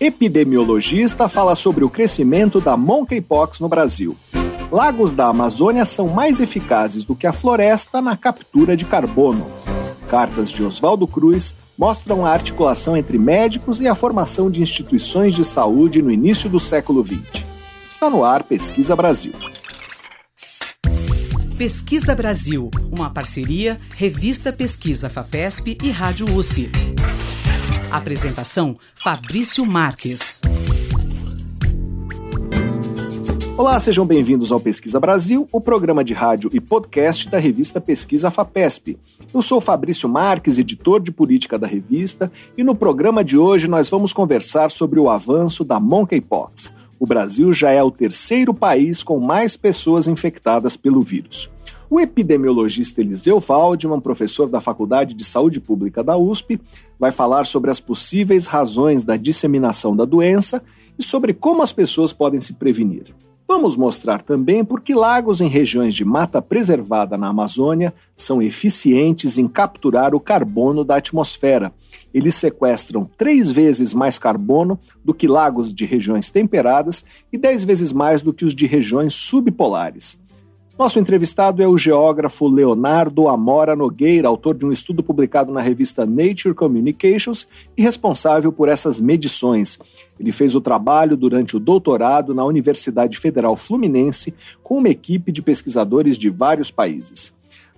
Epidemiologista fala sobre o crescimento da monkeypox no Brasil. Lagos da Amazônia são mais eficazes do que a floresta na captura de carbono. Cartas de Oswaldo Cruz mostram a articulação entre médicos e a formação de instituições de saúde no início do século XX. Está no ar Pesquisa Brasil. Pesquisa Brasil, uma parceria Revista Pesquisa FAPESP e Rádio USP. Apresentação Fabrício Marques. Olá, sejam bem-vindos ao Pesquisa Brasil, o programa de rádio e podcast da revista Pesquisa FAPESP. Eu sou Fabrício Marques, editor de política da revista, e no programa de hoje nós vamos conversar sobre o avanço da monkeypox. O Brasil já é o terceiro país com mais pessoas infectadas pelo vírus. O epidemiologista Eliseu Waldman, professor da Faculdade de Saúde Pública da USP, vai falar sobre as possíveis razões da disseminação da doença e sobre como as pessoas podem se prevenir. Vamos mostrar também por que lagos em regiões de mata preservada na Amazônia são eficientes em capturar o carbono da atmosfera. Eles sequestram três vezes mais carbono do que lagos de regiões temperadas e dez vezes mais do que os de regiões subpolares. Nosso entrevistado é o geógrafo Leonardo Amora Nogueira, autor de um estudo publicado na revista Nature Communications e responsável por essas medições. Ele fez o trabalho durante o doutorado na Universidade Federal Fluminense com uma equipe de pesquisadores de vários países.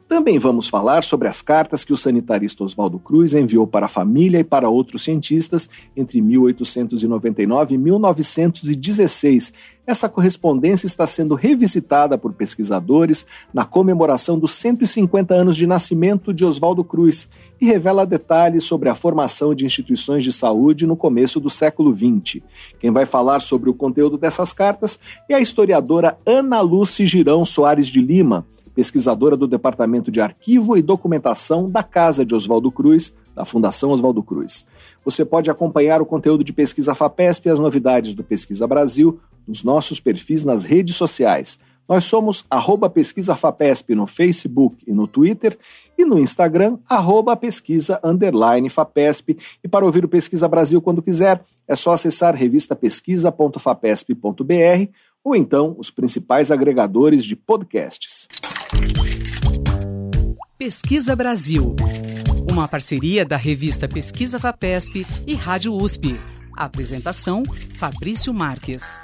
Também vamos falar sobre as cartas que o sanitarista Oswaldo Cruz enviou para a família e para outros cientistas entre 1899 e 1916. Essa correspondência está sendo revisitada por pesquisadores na comemoração dos 150 anos de nascimento de Oswaldo Cruz e revela detalhes sobre a formação de instituições de saúde no começo do século XX. Quem vai falar sobre o conteúdo dessas cartas é a historiadora Ana Lúcia Girão Soares de Lima pesquisadora do Departamento de Arquivo e Documentação da Casa de Oswaldo Cruz, da Fundação Oswaldo Cruz. Você pode acompanhar o conteúdo de Pesquisa FAPESP e as novidades do Pesquisa Brasil nos nossos perfis nas redes sociais. Nós somos arroba Pesquisa FAPESP no Facebook e no Twitter e no Instagram, arroba pesquisa underline FAPESP. E para ouvir o Pesquisa Brasil quando quiser, é só acessar revistapesquisa.fapesp.br ou então os principais agregadores de podcasts. Pesquisa Brasil, uma parceria da revista Pesquisa Fapesp e Rádio USP. apresentação: Fabrício Marques.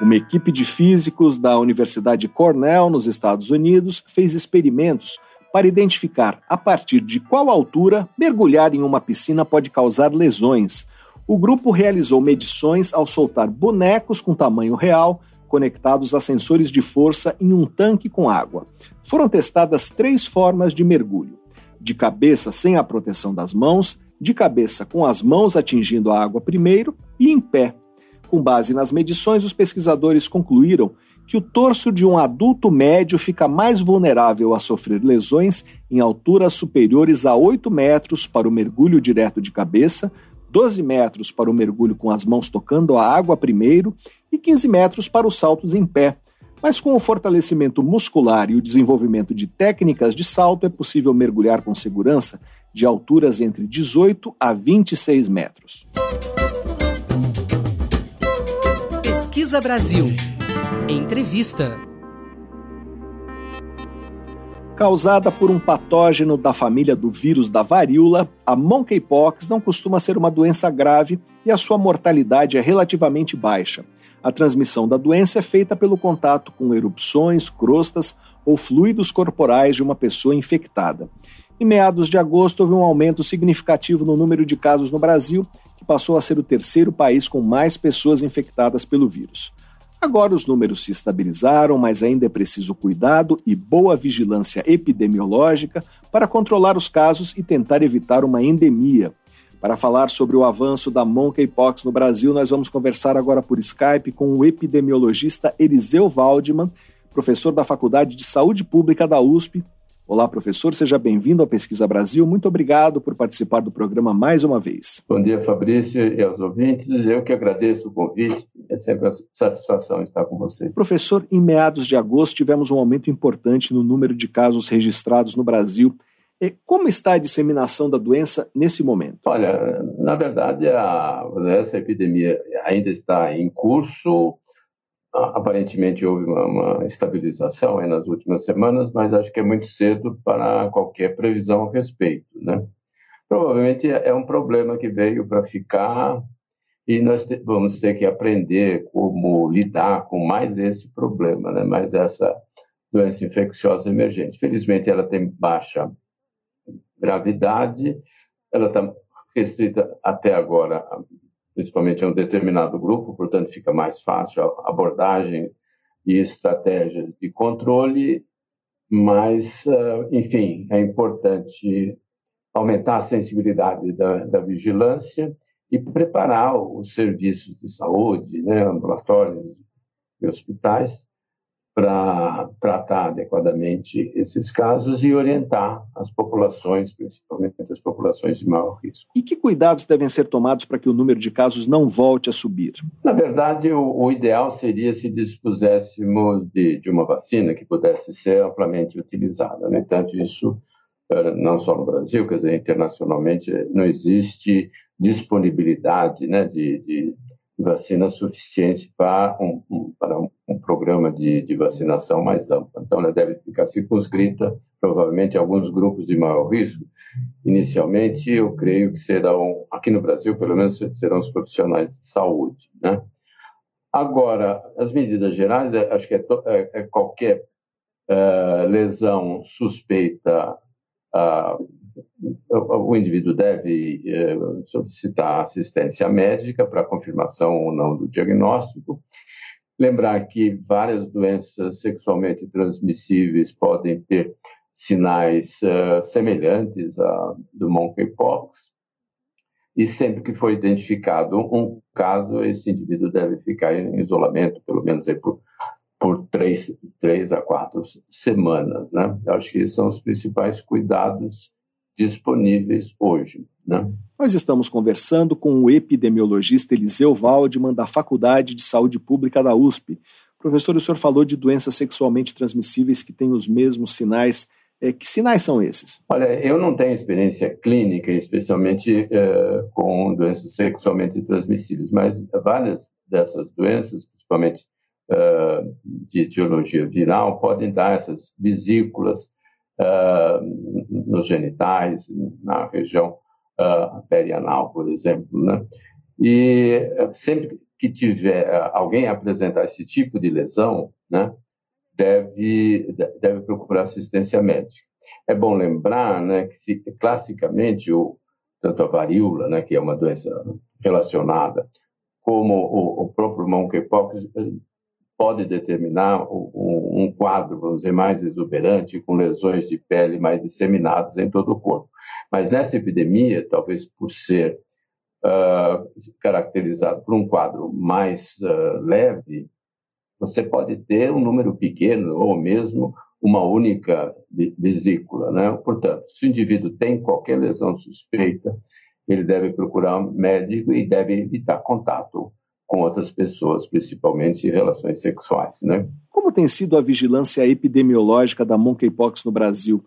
Uma equipe de físicos da Universidade Cornell, nos Estados Unidos, fez experimentos para identificar a partir de qual altura mergulhar em uma piscina pode causar lesões. O grupo realizou medições ao soltar bonecos com tamanho real conectados a sensores de força em um tanque com água. Foram testadas três formas de mergulho: de cabeça sem a proteção das mãos, de cabeça com as mãos atingindo a água primeiro e em pé. Com base nas medições, os pesquisadores concluíram que o torso de um adulto médio fica mais vulnerável a sofrer lesões em alturas superiores a 8 metros para o mergulho direto de cabeça, 12 metros para o mergulho com as mãos tocando a água primeiro e 15 metros para os saltos em pé. Mas com o fortalecimento muscular e o desenvolvimento de técnicas de salto, é possível mergulhar com segurança de alturas entre 18 a 26 metros. Pesquisa Brasil. Entrevista causada por um patógeno da família do vírus da varíola, a monkeypox não costuma ser uma doença grave e a sua mortalidade é relativamente baixa. A transmissão da doença é feita pelo contato com erupções, crostas ou fluidos corporais de uma pessoa infectada. Em meados de agosto, houve um aumento significativo no número de casos no Brasil, que passou a ser o terceiro país com mais pessoas infectadas pelo vírus. Agora os números se estabilizaram, mas ainda é preciso cuidado e boa vigilância epidemiológica para controlar os casos e tentar evitar uma endemia. Para falar sobre o avanço da monkeypox no Brasil, nós vamos conversar agora por Skype com o epidemiologista Eliseu Waldman, professor da Faculdade de Saúde Pública da USP, Olá, professor, seja bem-vindo ao Pesquisa Brasil. Muito obrigado por participar do programa mais uma vez. Bom dia, Fabrício e aos ouvintes. Eu que agradeço o convite. É sempre uma satisfação estar com você. Professor, em meados de agosto tivemos um aumento importante no número de casos registrados no Brasil. Como está a disseminação da doença nesse momento? Olha, na verdade, a, essa epidemia ainda está em curso. Aparentemente houve uma, uma estabilização nas últimas semanas, mas acho que é muito cedo para qualquer previsão a respeito. Né? Provavelmente é um problema que veio para ficar e nós te, vamos ter que aprender como lidar com mais esse problema, né? mais essa doença infecciosa emergente. Felizmente, ela tem baixa gravidade, ela está restrita até agora, principalmente a um determinado grupo, portanto, fica mais fácil a abordagem e estratégia de controle, mas, ah, enfim, é importante aumentar a sensibilidade da, da vigilância e preparar os serviços de saúde, né, ambulatórios e hospitais, para tratar adequadamente esses casos e orientar as populações, principalmente as populações de maior risco. E que cuidados devem ser tomados para que o número de casos não volte a subir? Na verdade, o, o ideal seria se dispuséssemos de, de, uma vacina que pudesse ser amplamente utilizada. No entanto, isso eh, não só no Brasil, quer dizer, internacionalmente não existe disponibilidade né, de, de vacina suficiente para um, um para um, um programa de, de, vacinação mais amplo. Então, ela deve ficar circunscrita, provavelmente, a alguns grupos de maior risco. Inicialmente, eu creio que serão, aqui no Brasil, pelo menos, serão os profissionais de saúde. Né? Agora, as medidas gerais, é, acho que é, é, é qualquer é, lesão suspeita. Uh, o indivíduo deve eh, solicitar assistência médica para confirmação ou não do diagnóstico. Lembrar que várias doenças sexualmente transmissíveis podem ter sinais uh, semelhantes a do monkeypox. E sempre que for identificado um caso, esse indivíduo deve ficar em isolamento, pelo menos por, por três, três a quatro semanas. Né? Acho que esses são os principais cuidados disponíveis hoje. Né? Nós estamos conversando com o epidemiologista Eliseu Waldman, da Faculdade de Saúde Pública da USP. Professor, o senhor falou de doenças sexualmente transmissíveis que têm os mesmos sinais. É, que sinais são esses? Olha, eu não tenho experiência clínica, especialmente é, com doenças sexualmente transmissíveis, mas várias dessas doenças, principalmente é, de etiologia viral, podem dar essas vesículas uh, nos genitais, na região uh, perianal, por exemplo. Né? E sempre que tiver alguém apresentar esse tipo de lesão, né, deve, deve procurar assistência médica. É bom lembrar né, que, se, classicamente, o, tanto a varíola, né, que é uma doença relacionada, como o, o próprio monkeypox pode determinar um, um, quadro, vamos dizer, mais exuberante, com lesões de pele mais disseminadas em todo o corpo. Mas nessa epidemia, talvez por ser uh, caracterizado por um quadro mais uh, leve, você pode ter um número pequeno ou mesmo uma única vesícula. Né? Portanto, se o indivíduo tem qualquer lesão suspeita, ele deve procurar um médico e deve evitar contato com outras pessoas, principalmente em relações sexuais, né? Como tem sido a vigilância epidemiológica da monkeypox no Brasil?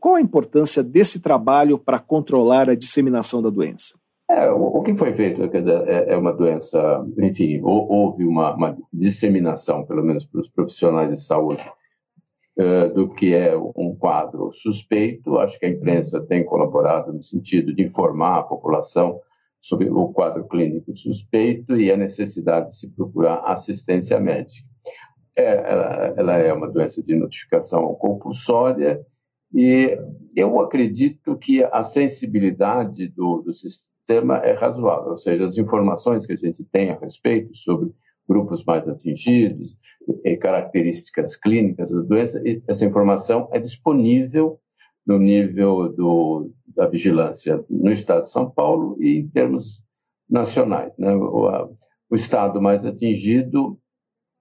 Qual a importância desse trabalho para controlar a disseminação da doença? É, o, o, que foi feito dizer, é, é, uma doença, enfim, houve uma, uma, disseminação, pelo menos para os profissionais de saúde, do que é um quadro suspeito. Acho que a imprensa tem colaborado no sentido de informar a população sobre o quadro clínico suspeito e a necessidade de se procurar assistência médica. É, ela, ela, é uma doença de notificação compulsória e eu acredito que a sensibilidade do, do sistema é razoável, ou seja, as informações que a gente tem a respeito sobre grupos mais atingidos, e características clínicas da doença, essa informação é disponível no nível do, da vigilância no estado de São Paulo e em termos nacionais. Né? O, a, o estado mais atingido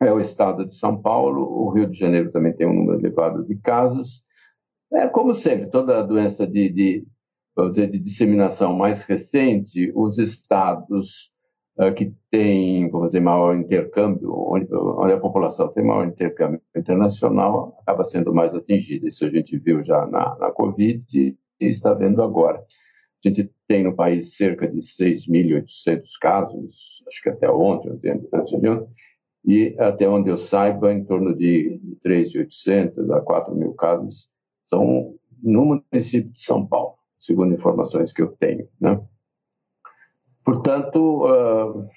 é o estado de São Paulo, o Rio de Janeiro também tem um número elevado de casos. É como sempre, toda doença de, de, dizer, de disseminação mais recente, os estados que têm, vamos dizer, maior intercâmbio, onde, a população tem maior intercâmbio internacional, acaba sendo mais atingida. Isso a gente viu já na, na Covid está vendo agora. A gente tem no país cerca de 6.800 casos, acho que até ontem, antes de ontem, e até onde eu saiba, em torno de 3.800 a 4 mil casos são no município de São Paulo, segundo informações que eu tenho. Né? Portanto, uh,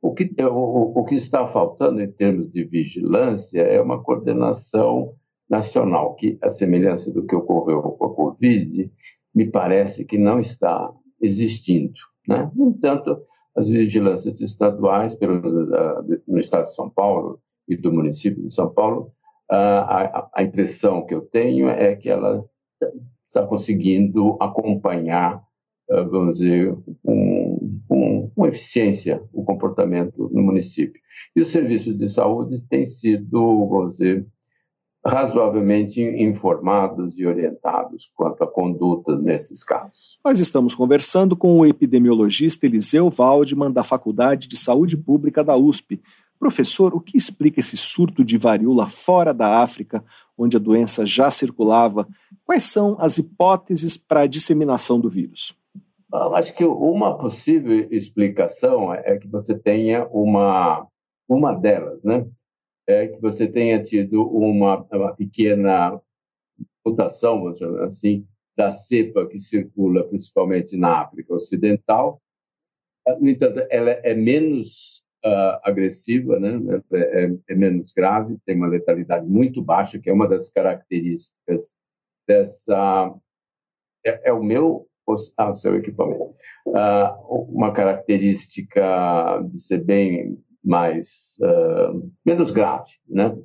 o, que, o, que está faltando em termos de vigilância é uma coordenação nacional, que, a semelhança do que ocorreu com a Covid, me parece que não está existindo. Né? No entanto, as vigilâncias estaduais, pelo, no estado de São Paulo e do município de São Paulo, a, a impressão que eu tenho é que ela está conseguindo acompanhar, vamos dizer, com, com, com eficiência o comportamento no município. E os serviços de saúde têm sido, vamos dizer, razoavelmente informados e orientados quanto à conduta nesses casos. Nós estamos conversando com o epidemiologista Eliseu Waldman, da Faculdade de Saúde Pública da USP. Professor, o que explica esse surto de varíola fora da África, onde a doença já circulava? Quais são as hipóteses para a disseminação do vírus? Eu acho que uma possível explicação é que você tenha uma, uma delas, né? é que você tenha tido uma, uma pequena mutação, vamos chamar assim, da cepa que circula principalmente na África Ocidental. No entanto, ela é menos uh, agressiva, né? É, é, é, menos grave, tem uma letalidade muito baixa, que é uma das características dessa. É, é o meu ah, o seu equipamento. Uh, uma característica de ser bem mais uh, menos grave, né?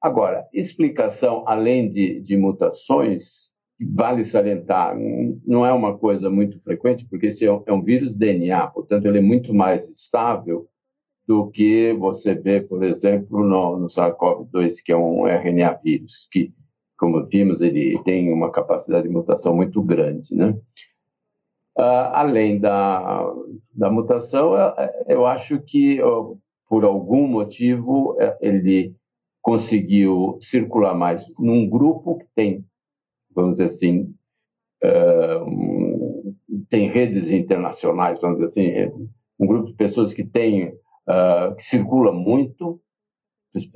Agora, explicação além de, de mutações, vale salientar, não é uma coisa muito frequente, porque esse é um, é um vírus DNA, portanto, ele é muito mais estável do que você vê, por exemplo, no, no SARS-CoV-2, que é um RNA vírus, que, como vimos, ele tem uma capacidade de mutação muito grande, né? Uh, além da, da mutação, eu, acho que por algum motivo, é, ele conseguiu circular mais num grupo que tem, vamos dizer assim, uh, tem redes internacionais, vamos dizer assim, um grupo de pessoas que tem, uh, que circula muito,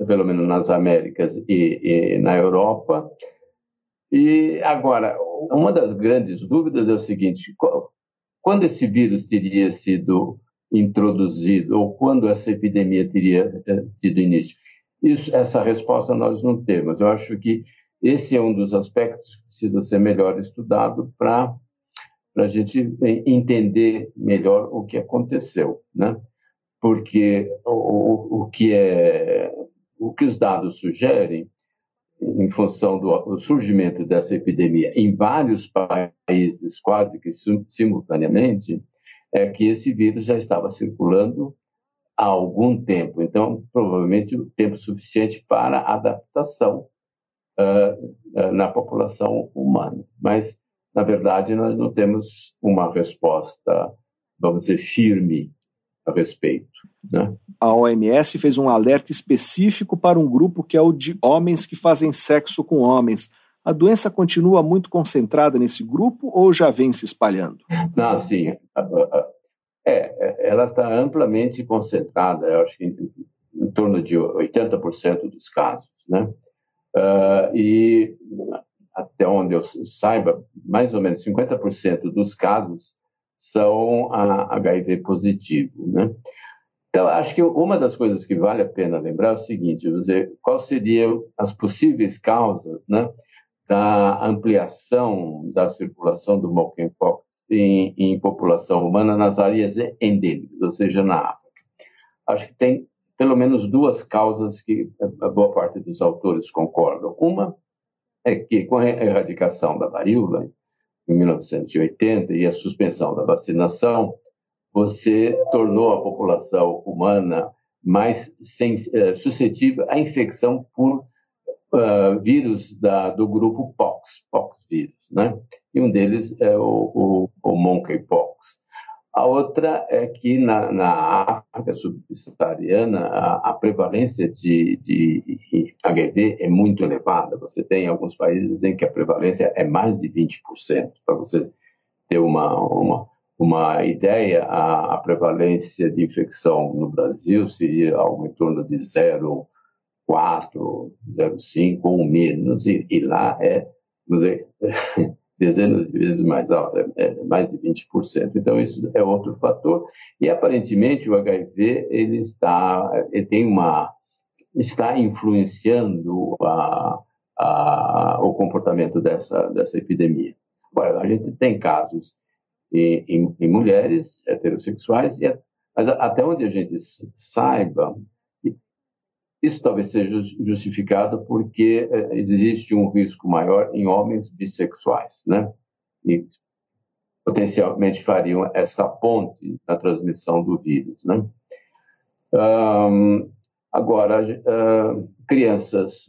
pelo menos nas Américas e, e na Europa. E agora, uma das grandes dúvidas é o seguinte: quando esse vírus teria sido introduzido ou quando essa epidemia teria eh, tido início? Isso, essa resposta nós não temos. Eu acho que esse é um dos aspectos que precisa ser melhor estudado para a gente entender melhor o que aconteceu, né? Porque o, o, que é o que os dados sugerem em função do surgimento dessa epidemia em vários países quase que simultaneamente é que esse vírus já estava circulando há algum tempo, então provavelmente o tempo suficiente para adaptação uh, na população humana. Mas na verdade nós não temos uma resposta, vamos dizer, firme a respeito. Né? A OMS fez um alerta específico para um grupo que é o de homens que fazem sexo com homens. A doença continua muito concentrada nesse grupo ou já vem se espalhando? Não, sim. É, é ela está amplamente concentrada, eu acho que em, em torno de 80% dos casos, né? Uh, e até onde eu saiba, mais ou menos 50% dos casos são HIV positivo, né? Então, acho que uma das coisas que vale a pena lembrar é o seguinte, dizer, qual seriam as possíveis causas, né? da ampliação da circulação do monkeypox em, em população humana nas áreas endêmicas, ou seja, na África. Acho que tem pelo menos duas causas que a boa parte dos autores concordam. Uma é que com a erradicação da varíola em 1980 e a suspensão da vacinação, você tornou a população humana mais eh, suscetível à infecção por uh, vírus da, do grupo POX, POX vírus, né? E um deles é o, o, o monkeypox. A outra é que na, na África subsaariana a, a, prevalência de, de, HIV é muito elevada. Você tem alguns países em que a prevalência é mais de 20%. Para você ter uma, uma, uma ideia, a, a, prevalência de infecção no Brasil seria algo em torno de 0,4, 0,5 ou menos, e, e lá é, dizer, dezenas de vezes mais alta, é, é mais de 20%. Então, isso é outro fator. E, aparentemente, o HIV ele está, ele tem uma, está influenciando a, a, o comportamento dessa, dessa epidemia. Agora, a gente tem casos em, em, em mulheres heterossexuais, e, mas até onde a gente saiba, isso talvez seja justificado porque é, existe um risco maior em homens bissexuais, né? E potencialmente fariam essa ponte na transmissão do vírus, né? Um, agora, uh, crianças,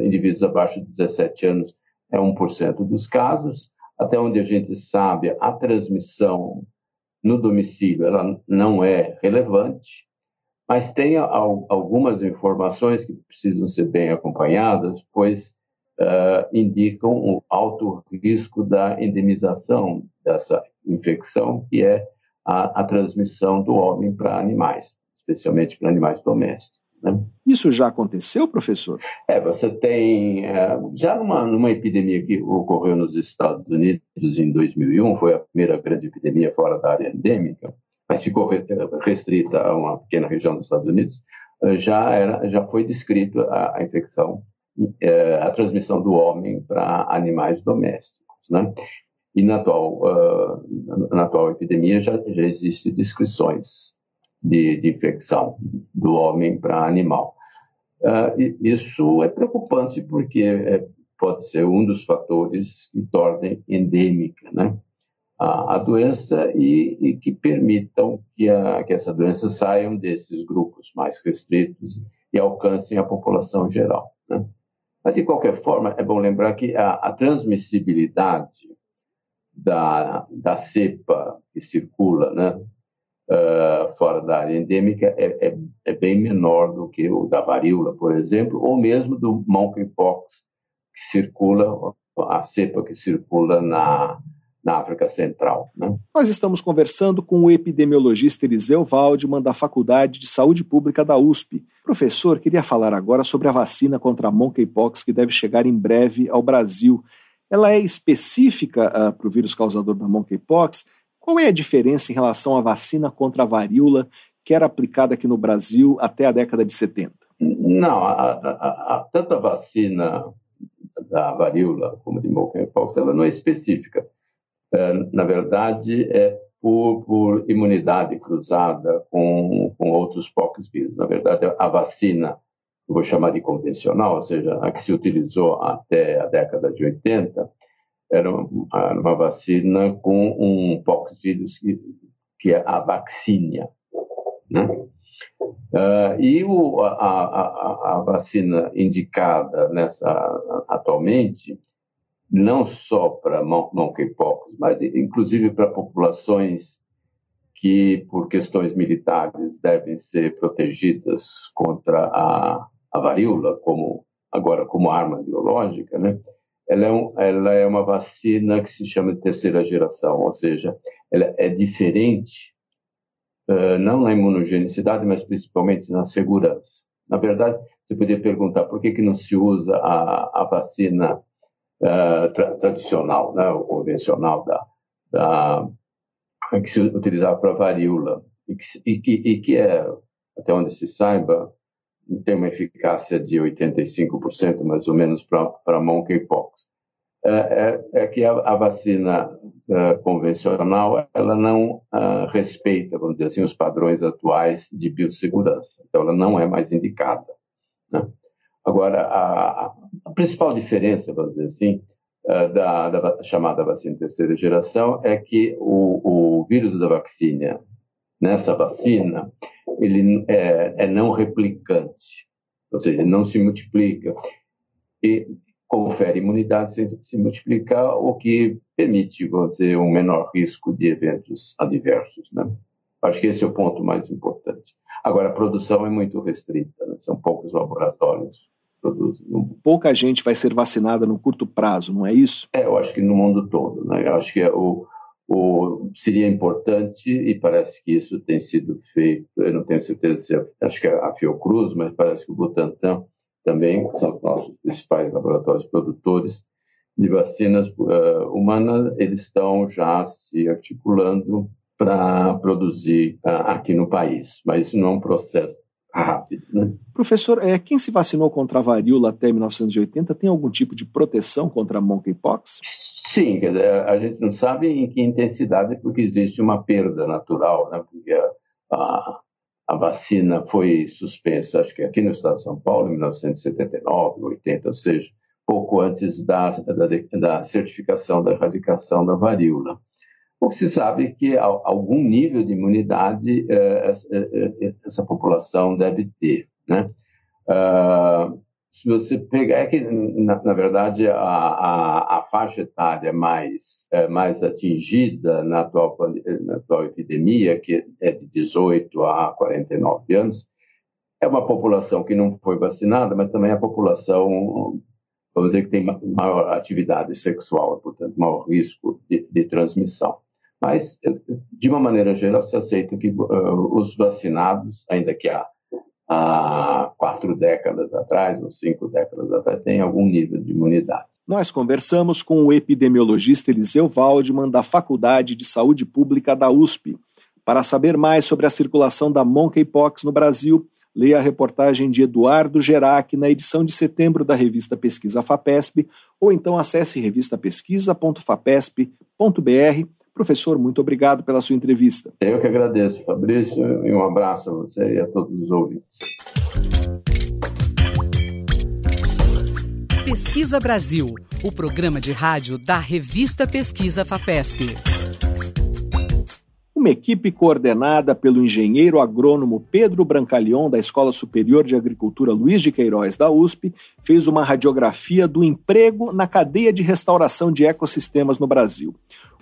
indivíduos abaixo de 17 anos, é 1% dos casos. Até onde a gente sabe, a transmissão no domicílio ela não é relevante mas tem algumas informações que precisam ser bem acompanhadas, pois uh, indicam o alto risco da endemização dessa infecção, que é a, a transmissão do homem para animais, especialmente para animais domésticos. Né? Isso já aconteceu, professor? É, você tem, é, já numa, numa epidemia que ocorreu nos Estados Unidos em 2001, foi a primeira grande epidemia fora da área endêmica, mas ficou restrita a uma pequena região dos Estados Unidos, eh, já, era, já foi descrito a, a infecção, eh, a transmissão do homem para animais domésticos. Né? E na atual, uh, na atual epidemia já, já existem descrições de, de infecção do homem para animal. Isso é preocupante porque é, pode ser um dos fatores que tornem endêmica, né? A, a doença e, e, que permitam que, a, que essa doença saiam desses grupos mais restritos e alcancem a população geral. Né? Mas, de qualquer forma, é bom lembrar que a, a transmissibilidade da, da cepa que circula né, uh, fora da área endêmica é, é, é, bem menor do que o da varíola, por exemplo, ou mesmo do monkeypox, que circula, a cepa que circula na, na África Central. Né? Nós estamos conversando com o epidemiologista Eliseu Waldman, da Faculdade de Saúde Pública da USP. Professor, queria falar agora sobre a vacina contra a monkeypox que deve chegar em breve ao Brasil. Ela é específica uh, para o vírus causador da monkeypox? Qual é a diferença em relação à vacina contra a varíola que era aplicada aqui no Brasil até a década de 70? Não, a, a, a, tanto a vacina da varíola como de monkeypox, ela não é específica na verdade, é por, por imunidade cruzada com, com outros poucos vírus. Na verdade, a vacina, vou chamar de convencional, ou seja, a que se utilizou até a década de 80, era uma, uma vacina com um poucos vírus que, que é a vacínia. Né? Uh, e o, a, a, a, vacina indicada nessa atualmente não só para monkeypox, mas inclusive para populações que, por questões militares, devem ser protegidas contra a, a varíola, como agora como arma biológica, né? Ela é, um, ela é uma vacina que se chama de terceira geração, ou seja, ela é diferente, uh, não na imunogenicidade, mas principalmente na segurança. Na verdade, você podia perguntar por que, que não se usa a, a vacina uh, tra tradicional, né, convencional da, da que se utilizava para varíola e que, e, que, e que é, até onde se saiba, tem uma eficácia de 85% mais ou menos para monkeypox. É, é, é, que a, a vacina uh, convencional ela não uh, respeita, vamos dizer assim, os padrões atuais de biossegurança. Então, ela não é mais indicada. Né? Agora, a, a, principal diferença, vamos dizer assim, eh, da, da, chamada vacina terceira geração é que o, o vírus da vacina, nessa vacina, ele é, é, não replicante, ou seja, não se multiplica. E confere imunidade sem se multiplicar, o que permite, vamos dizer, um menor risco de eventos adversos. Né? Acho que esse é o ponto mais importante. Agora, a produção é muito restrita, né? são poucos laboratórios. Pouca gente vai ser vacinada no curto prazo, não é isso? É, eu acho que no mundo todo. Né? Eu acho que é o, o, seria importante, e parece que isso tem sido feito, eu não tenho certeza se é, acho que é a Fiocruz, mas parece que o Butantan também, que são os nossos principais laboratórios produtores de vacinas uh, humanas, eles estão já se articulando para produzir uh, aqui no país, mas isso não é um processo rápido. Né? Professor, é, quem se vacinou contra a varíola até 1980 tem algum tipo de proteção contra a monkeypox? Sim, quer dizer, a gente não sabe em que intensidade, porque existe uma perda natural, né? porque a, a, a vacina foi suspensa, acho que aqui no estado de São Paulo, em 1979, 80, ou seja, pouco antes da, da, da certificação da erradicação da varíola. O que se sabe que algum nível de imunidade eh, eh, eh, essa população deve ter, né? Uh, se você pegar, é que, na, verdade, a, a, a, faixa etária mais, mais atingida na atual, na atual epidemia, que é de 18 a 49 anos, é uma população que não foi vacinada, mas também é a população, vamos dizer, que tem maior atividade sexual, portanto, maior risco de, de transmissão. Mas, de uma maneira geral, se aceita que uh, os vacinados, ainda que há há quatro décadas atrás, ou cinco décadas atrás, tem algum nível de imunidade. Nós conversamos com o epidemiologista Eliseu Waldman, da Faculdade de Saúde Pública da USP. Para saber mais sobre a circulação da monkeypox no Brasil, leia a reportagem de Eduardo Gerac na edição de setembro da revista Pesquisa FAPESP, ou então acesse revistapesquisa.fapesp.br Professor, muito obrigado pela sua entrevista. Eu que agradeço, Fabrício, e um abraço a você e a todos os ouvintes. Pesquisa Brasil, o programa de rádio da revista Pesquisa FAPESP. Uma equipe coordenada pelo engenheiro agrônomo Pedro Brancalion, da Escola Superior de Agricultura Luiz de Queiroz, da USP, fez uma radiografia do emprego na cadeia de restauração de ecossistemas no Brasil.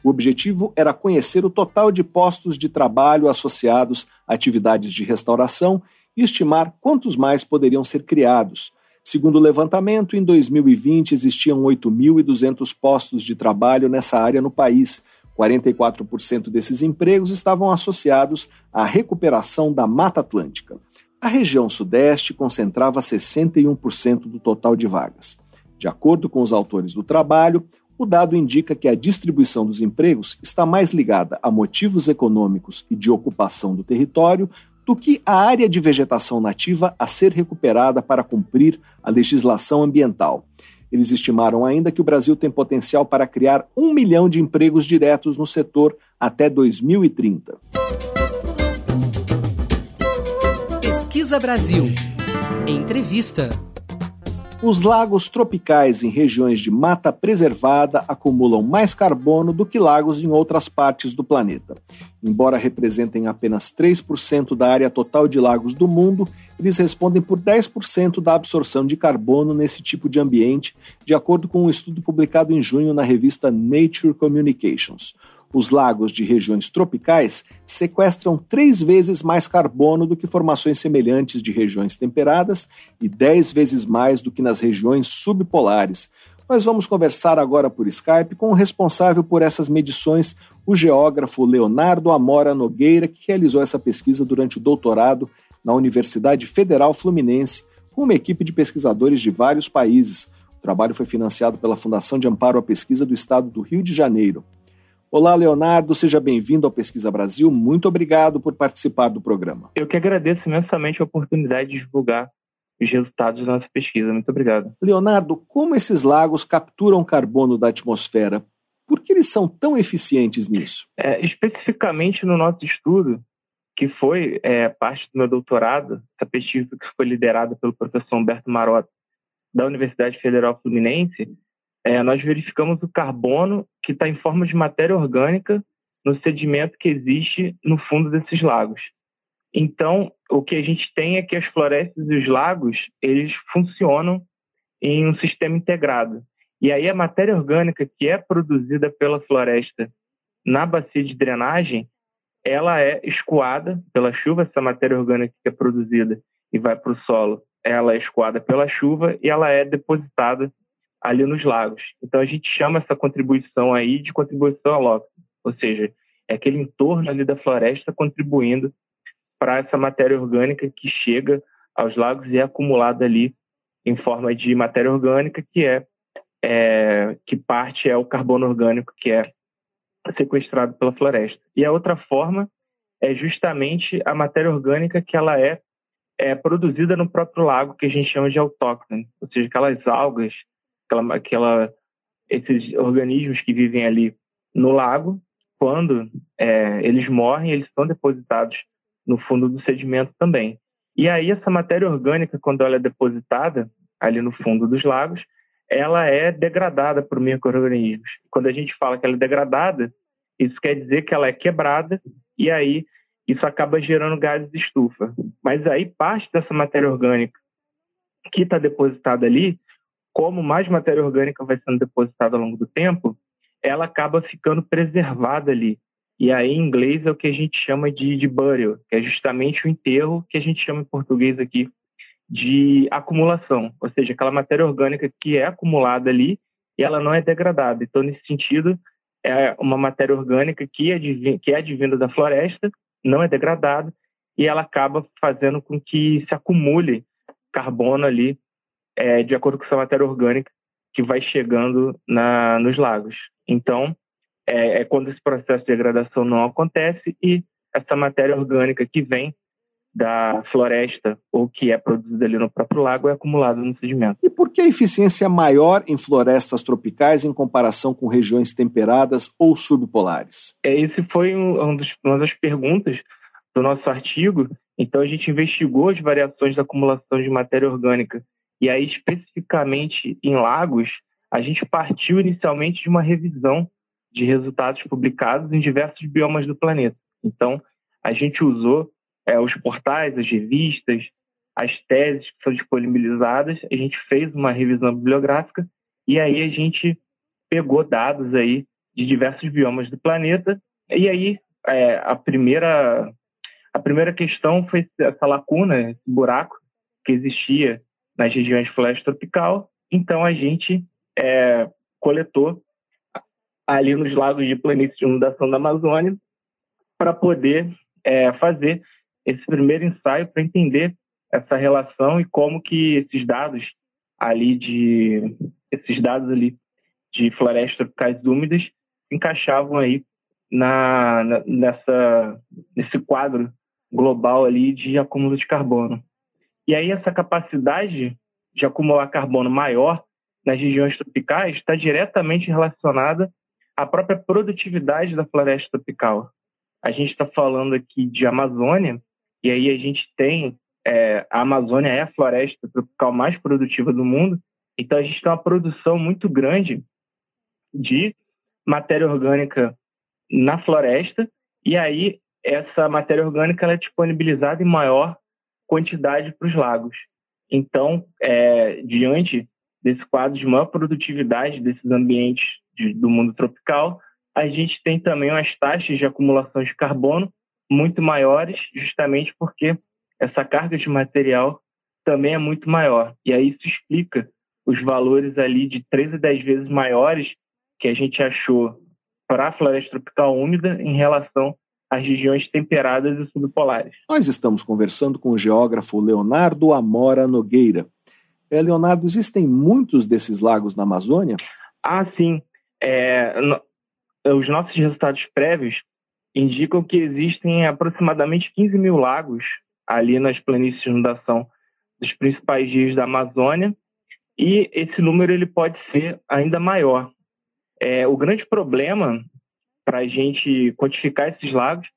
O objetivo era conhecer o total de postos de trabalho associados a atividades de restauração e estimar quantos mais poderiam ser criados. Segundo o levantamento, em 2020 existiam 8.200 postos de trabalho nessa área no país. 44% desses empregos estavam associados à recuperação da Mata Atlântica. A região Sudeste concentrava 61% do total de vagas. De acordo com os autores do trabalho, o dado indica que a distribuição dos empregos está mais ligada a motivos econômicos e de ocupação do território do que a área de vegetação nativa a ser recuperada para cumprir a legislação ambiental. Eles estimaram ainda que o Brasil tem potencial para criar um milhão de empregos diretos no setor até 2030. Pesquisa Brasil. Entrevista. Os lagos tropicais em regiões de mata preservada acumulam mais carbono do que lagos em outras partes do planeta. Embora representem apenas 3% da área total de lagos do mundo, eles respondem por 10% da absorção de carbono nesse tipo de ambiente, de acordo com um estudo publicado em junho na revista Nature Communications. Os lagos de regiões tropicais sequestram três vezes mais carbono do que formações semelhantes de regiões temperadas e dez vezes mais do que nas regiões subpolares. Nós vamos conversar agora por Skype com o responsável por essas medições, o geógrafo Leonardo Amora Nogueira, que realizou essa pesquisa durante o doutorado na Universidade Federal Fluminense, com uma equipe de pesquisadores de vários países. O trabalho foi financiado pela Fundação de Amparo à Pesquisa do Estado do Rio de Janeiro. Olá, Leonardo, seja bem-vindo ao Pesquisa Brasil. Muito obrigado por participar do programa. Eu que agradeço imensamente a oportunidade de divulgar os resultados da nossa pesquisa. Muito obrigado. Leonardo, como esses lagos capturam carbono da atmosfera? Por que eles são tão eficientes nisso? É, especificamente no nosso estudo, que foi é, parte do meu doutorado, essa pesquisa que foi liderada pelo professor Humberto Marotta, da Universidade Federal Fluminense, é, nós verificamos o carbono que está em forma de matéria orgânica no sedimento que existe no fundo desses lagos. Então, o que a gente tem é que as florestas e os lagos, eles funcionam em um sistema integrado. E aí a matéria orgânica que é produzida pela floresta na bacia de drenagem, ela é escoada pela chuva, essa matéria orgânica que é produzida e vai para o solo, ela é escoada pela chuva e ela é depositada ali nos lagos. Então a gente chama essa contribuição aí de contribuição alóctone, ou seja, é aquele entorno ali da floresta contribuindo para essa matéria orgânica que chega aos lagos e é acumulada ali em forma de matéria orgânica que é, é que parte é o carbono orgânico que é sequestrado pela floresta. E a outra forma é justamente a matéria orgânica que ela é, é produzida no próprio lago, que a gente chama de autóctone, ou seja, aquelas algas, aquela, aquela, esses organismos que vivem ali no lago, quando é, eles morrem, eles são depositados no fundo do sedimento também. E aí essa matéria orgânica, quando ela é depositada ali no fundo dos lagos, ela é degradada por micro-organismos. Quando a gente fala que ela é degradada, isso quer dizer que ela é quebrada e aí isso acaba gerando gases de estufa. Mas aí parte dessa matéria orgânica que está depositada ali, como mais matéria orgânica vai sendo depositada ao longo do tempo, ela acaba ficando preservada ali. E aí, em inglês, é o que a gente chama de, de burial, que é justamente o enterro que a gente chama em português aqui de acumulação, ou seja, aquela matéria orgânica que é acumulada ali e ela não é degradada. Então, nesse sentido, é uma matéria orgânica que é, que é advinda da floresta, não é degradada, e ela acaba fazendo com que se acumule carbono ali, é, de acordo com essa matéria orgânica que vai chegando na, nos lagos. Então, é, é quando esse processo de degradação não acontece e essa matéria orgânica que vem da floresta ou que é produzida ali no próprio lago é acumulada no sedimento. E por que a eficiência é maior em florestas tropicais em comparação com regiões temperadas ou subpolares? É, esse foi um, um dos, uma das perguntas do nosso artigo. Então a gente investigou as variações da acumulação de matéria orgânica e aí especificamente em lagos a gente partiu inicialmente de uma revisão de resultados publicados em diversos biomas do planeta. Então a gente usou é, os portais, as revistas, as teses que são disponibilizadas. A gente fez uma revisão bibliográfica e aí a gente pegou dados aí de diversos biomas do planeta. E aí é, a primeira a primeira questão foi essa lacuna, esse buraco que existia nas regiões de floresta tropical. Então a gente é, coletou ali nos lagos de planície de inundação da Amazônia para poder é, fazer esse primeiro ensaio para entender essa relação e como que esses dados ali de esses dados ali de florestas tropicais úmidas encaixavam aí na, na, nessa nesse quadro global ali de acúmulo de carbono. E aí essa capacidade de acumular carbono maior nas regiões tropicais está diretamente relacionada à própria produtividade da floresta tropical. A gente está falando aqui de Amazônia, e aí a gente tem é, a Amazônia é a floresta tropical mais produtiva do mundo, então a gente tem uma produção muito grande de matéria orgânica na floresta e aí essa matéria orgânica é disponibilizada em maior quantidade para os lagos. Então, é, diante desse quadro de maior produtividade desses ambientes de, do mundo tropical, a gente tem também umas taxas de acumulação de carbono muito maiores, justamente porque essa carga de material também é muito maior. E aí isso explica os valores ali de 3 a 10 vezes maiores que a gente achou para a floresta tropical úmida em relação às regiões temperadas e subpolares. Nós estamos conversando com o geógrafo Leonardo Amora Nogueira. É, Leonardo, existem muitos desses lagos na Amazônia? Ah, sim. É, no, os nossos resultados prévios indicam que existem aproximadamente 15 mil lagos ali nas planícies de inundação dos principais rios da Amazônia e esse número ele pode ser ainda maior. É, o grande problema para a gente quantificar esses lagos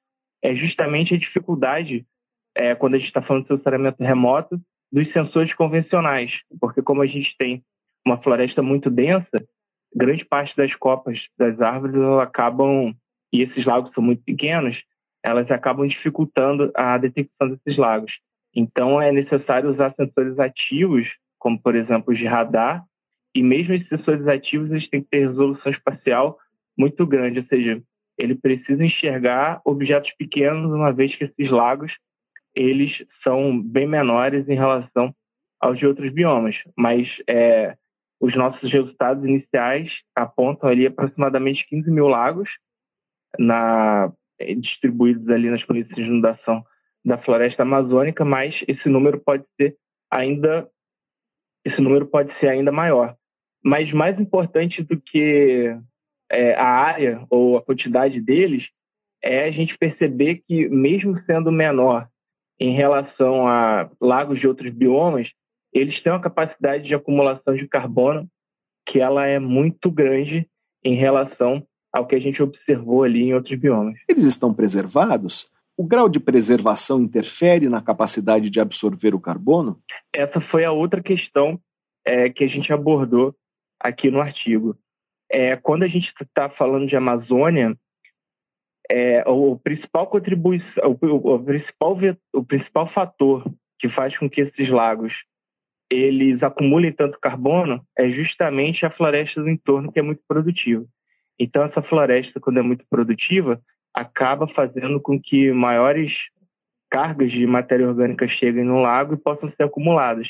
é justamente a dificuldade, é, quando a gente está falando de sensoramento remoto, dos sensores convencionais, porque como a gente tem uma floresta muito densa, grande parte das copas das árvores acabam e esses lagos são muito pequenos, elas acabam dificultando a detecção desses lagos. Então, é necessário usar sensores ativos como por exemplo os de radar, e mesmo esses sensores ativos eles têm que ter resolução espacial muito grande, ou seja, ele precisa enxergar objetos pequenos, uma vez que esses lagos eles são bem menores em relação aos de outros biomas, mas é, os nossos resultados iniciais apontam ali aproximadamente 15 mil lagos na, é, distribuídos ali nas polícias de inundação da floresta amazônica, mas esse número pode ser ainda esse número pode ser ainda maior. Mas mais importante do que é, a área ou a quantidade deles é a gente perceber que mesmo sendo menor em relação a lagos de outros biomas, eles têm uma capacidade de acumulação de carbono que ela é muito grande em relação ao que a gente observou ali em outros biomas. Eles estão preservados? O grau de preservação interfere na capacidade de absorver o carbono? Essa foi a outra questão é, que a gente abordou aqui no artigo. É, quando a gente está falando de Amazônia, é, o principal contribuição, o, o, principal, o principal fator que faz com que esses lagos eles acumulem tanto carbono é justamente a floresta do entorno que é muito produtiva. Então essa floresta, quando é muito produtiva, acaba fazendo com que maiores cargas de matéria orgânica cheguem no lago e possam ser acumuladas.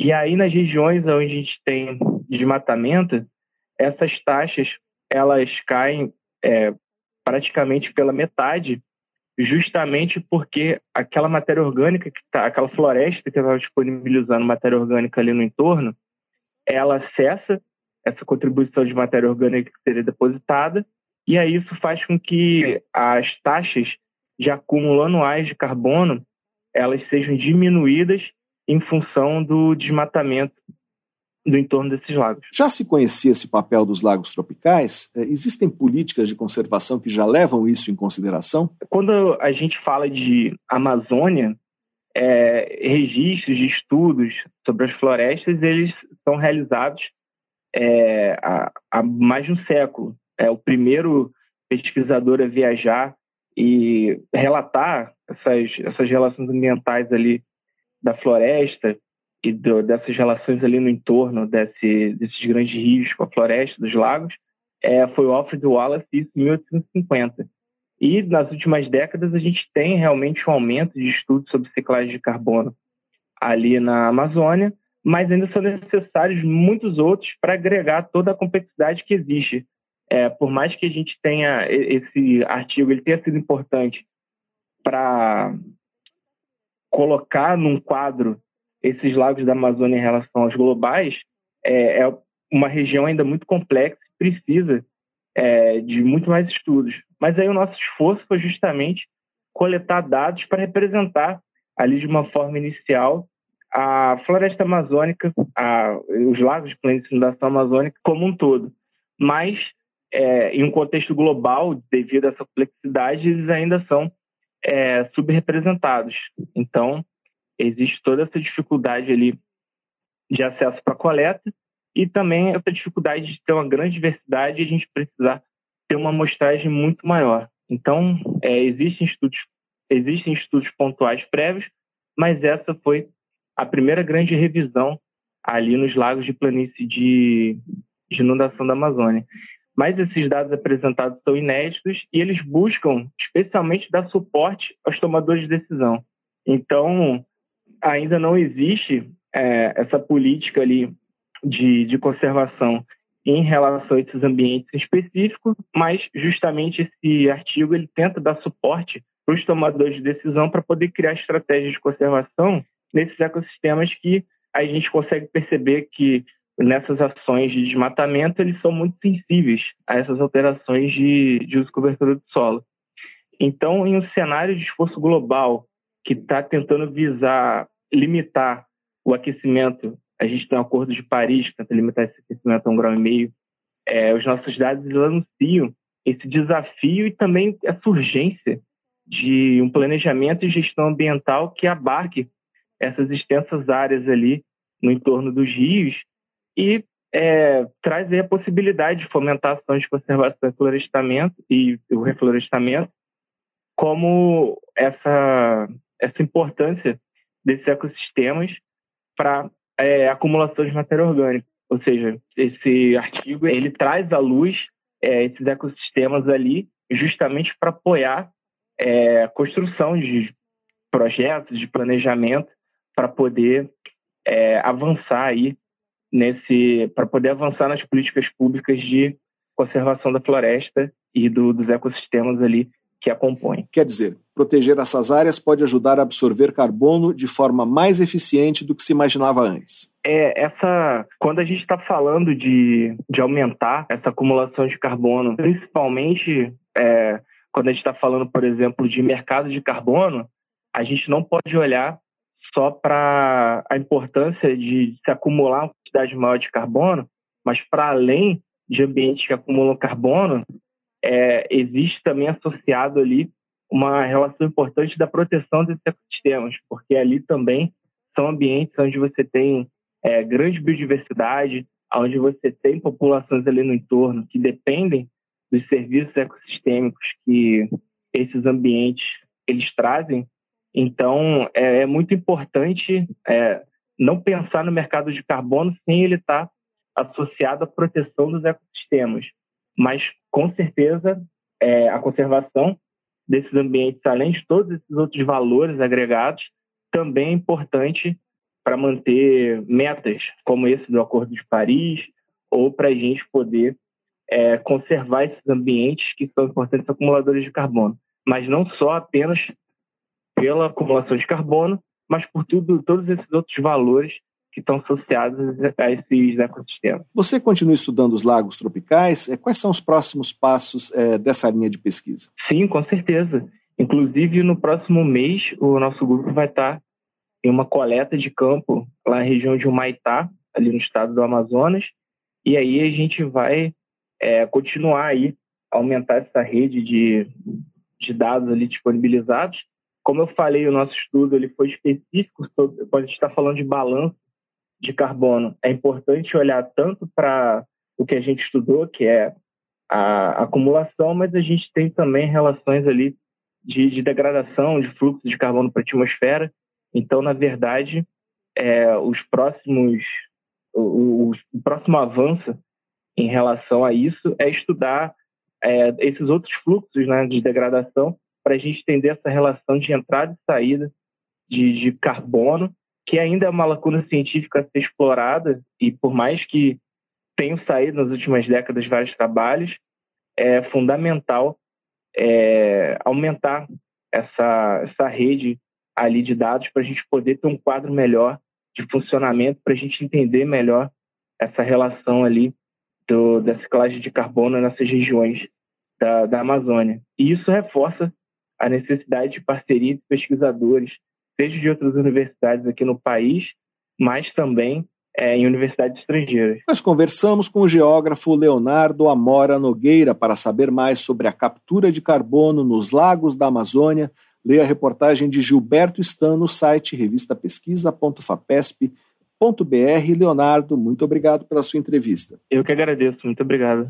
E aí nas regiões onde a gente tem desmatamento, essas taxas elas caem é, praticamente pela metade justamente porque aquela matéria orgânica que tá, aquela floresta que estava disponibilizando matéria orgânica ali no entorno, ela cessa essa contribuição de matéria orgânica que seria depositada, e aí isso faz com que as taxas de acúmulo anuais de carbono elas sejam diminuídas em função do desmatamento do entorno desses lagos. Já se conhecia esse papel dos lagos tropicais? É, existem políticas de conservação que já levam isso em consideração? Quando a gente fala de Amazônia, é, registros de estudos sobre as florestas eles são realizados é, há, há, mais de um século. É o primeiro pesquisador a viajar e relatar essas, essas relações ambientais ali da floresta e do, dessas relações ali no entorno desse, desses grandes rios com a floresta, dos lagos, é, foi o Alfred Wallace, isso em 1850. E nas últimas décadas a gente tem realmente um aumento de estudos sobre ciclagem de carbono ali na Amazônia, mas ainda são necessários muitos outros para agregar toda a complexidade que existe. É, por mais que a gente tenha esse artigo, ele tenha sido importante para colocar num quadro esses lagos da Amazônia em relação aos globais, é, é uma região ainda muito complexa e precisa é, de muito mais estudos. Mas aí o nosso esforço foi justamente coletar dados para representar ali de uma forma inicial a floresta amazônica, a, os lagos de de inundação amazônica como um todo. Mas, é, em um contexto global, devido a essa complexidade, eles ainda são é, subrepresentados. Então, existe toda essa dificuldade ali de acesso para coleta e também essa dificuldade de ter uma grande diversidade e a gente precisar ter uma amostragem muito maior. Então, é, existem, estudos, existem estudos pontuais prévios, mas essa foi a primeira grande revisão ali nos lagos de planície de, de inundação da Amazônia. Mas esses dados apresentados são inéditos e eles buscam especialmente dar suporte aos tomadores de decisão. Então, ainda não existe é, essa política ali de, de conservação em relação a esses ambientes específicos, mas justamente esse artigo ele tenta dar suporte para os tomadores de decisão para poder criar estratégias de conservação nesses ecossistemas que a gente consegue perceber que nessas ações de desmatamento eles são muito sensíveis a essas alterações de, de uso e cobertura do solo. Então, em um cenário de esforço global que está tentando visar limitar o aquecimento, a gente tem um acordo de Paris que tenta limitar esse aquecimento a um grau e meio. É, os nossos dados anunciam esse desafio e também essa urgência de um planejamento e gestão ambiental que abarque essas extensas áreas ali no entorno dos rios e é, traz a possibilidade de fomentar ações de conservação e florestamento e o reflorestamento como essa, essa importância desses ecossistemas para é, acumulação de matéria orgânica. Ou seja, esse artigo ele traz à luz é, esses ecossistemas ali justamente para apoiar é, a construção de projetos, de planejamento para poder é, avançar aí nesse, para poder avançar nas políticas públicas de conservação da floresta e do, dos ecossistemas ali que a compõem. Quer dizer, proteger essas áreas pode ajudar a absorver carbono de forma mais eficiente do que se imaginava antes. É, essa, quando a gente está falando de, de aumentar essa acumulação de carbono, principalmente é, quando a gente está falando, por exemplo, de mercado de carbono, a gente não pode olhar só para a importância de se acumular uma quantidade maior de carbono, mas para além de ambientes que acumulam carbono, é, existe também associado ali uma relação importante da proteção desses ecossistemas, porque ali também são ambientes onde você tem é, grande biodiversidade, onde você tem populações ali no entorno que dependem dos serviços ecossistêmicos que esses ambientes eles trazem. Então, é, é muito importante é, não pensar no mercado de carbono sem ele estar associado à proteção dos ecossistemas. Mas, com certeza, é, a conservação desses ambientes, além de todos esses outros valores agregados, também é importante para manter metas como esse do Acordo de Paris ou para a gente poder é, conservar esses ambientes que são importantes acumuladores de carbono, mas não só apenas pela acumulação de carbono, mas por tudo, todos esses outros valores que estão associados a esses ecossistemas. Você continua estudando os lagos tropicais. É, quais são os próximos passos é, dessa linha de pesquisa? Sim, com certeza. Inclusive, no próximo mês, o nosso grupo vai estar em uma coleta de campo lá na região de Humaitá, ali no estado do Amazonas. E aí a gente vai é, continuar aí, aumentar essa rede de, de dados ali disponibilizados. Como eu falei, o nosso estudo ele foi específico sobre, quando a gente está falando de balanço de carbono, é importante olhar tanto para o que a gente estudou, que é a acumulação, mas a gente tem também relações ali de, de degradação, de fluxo de carbono para a atmosfera. Então, na verdade, é, os próximos, o, o, o, próximo avanço em relação a isso é estudar é, esses outros fluxos né, de degradação para a gente entender essa relação de entrada e saída de, de carbono que ainda é uma lacuna científica a ser explorada, e por mais que tenham saído nas últimas décadas vários trabalhos, é fundamental é, aumentar essa, essa rede ali de dados para a gente poder ter um quadro melhor de funcionamento, para a gente entender melhor essa relação ali do, da ciclagem de carbono nessas regiões da, da Amazônia. E isso reforça a necessidade de parceria de pesquisadores, seja de outras universidades aqui no país, mas também é, em universidades estrangeiras. Nós conversamos com o geógrafo Leonardo Amora Nogueira para saber mais sobre a captura de carbono nos lagos da Amazônia. Leia a reportagem de Gilberto Stan no site revistapesquisa.fapesp.br. Leonardo, muito obrigado pela sua entrevista. Eu que agradeço, muito obrigado.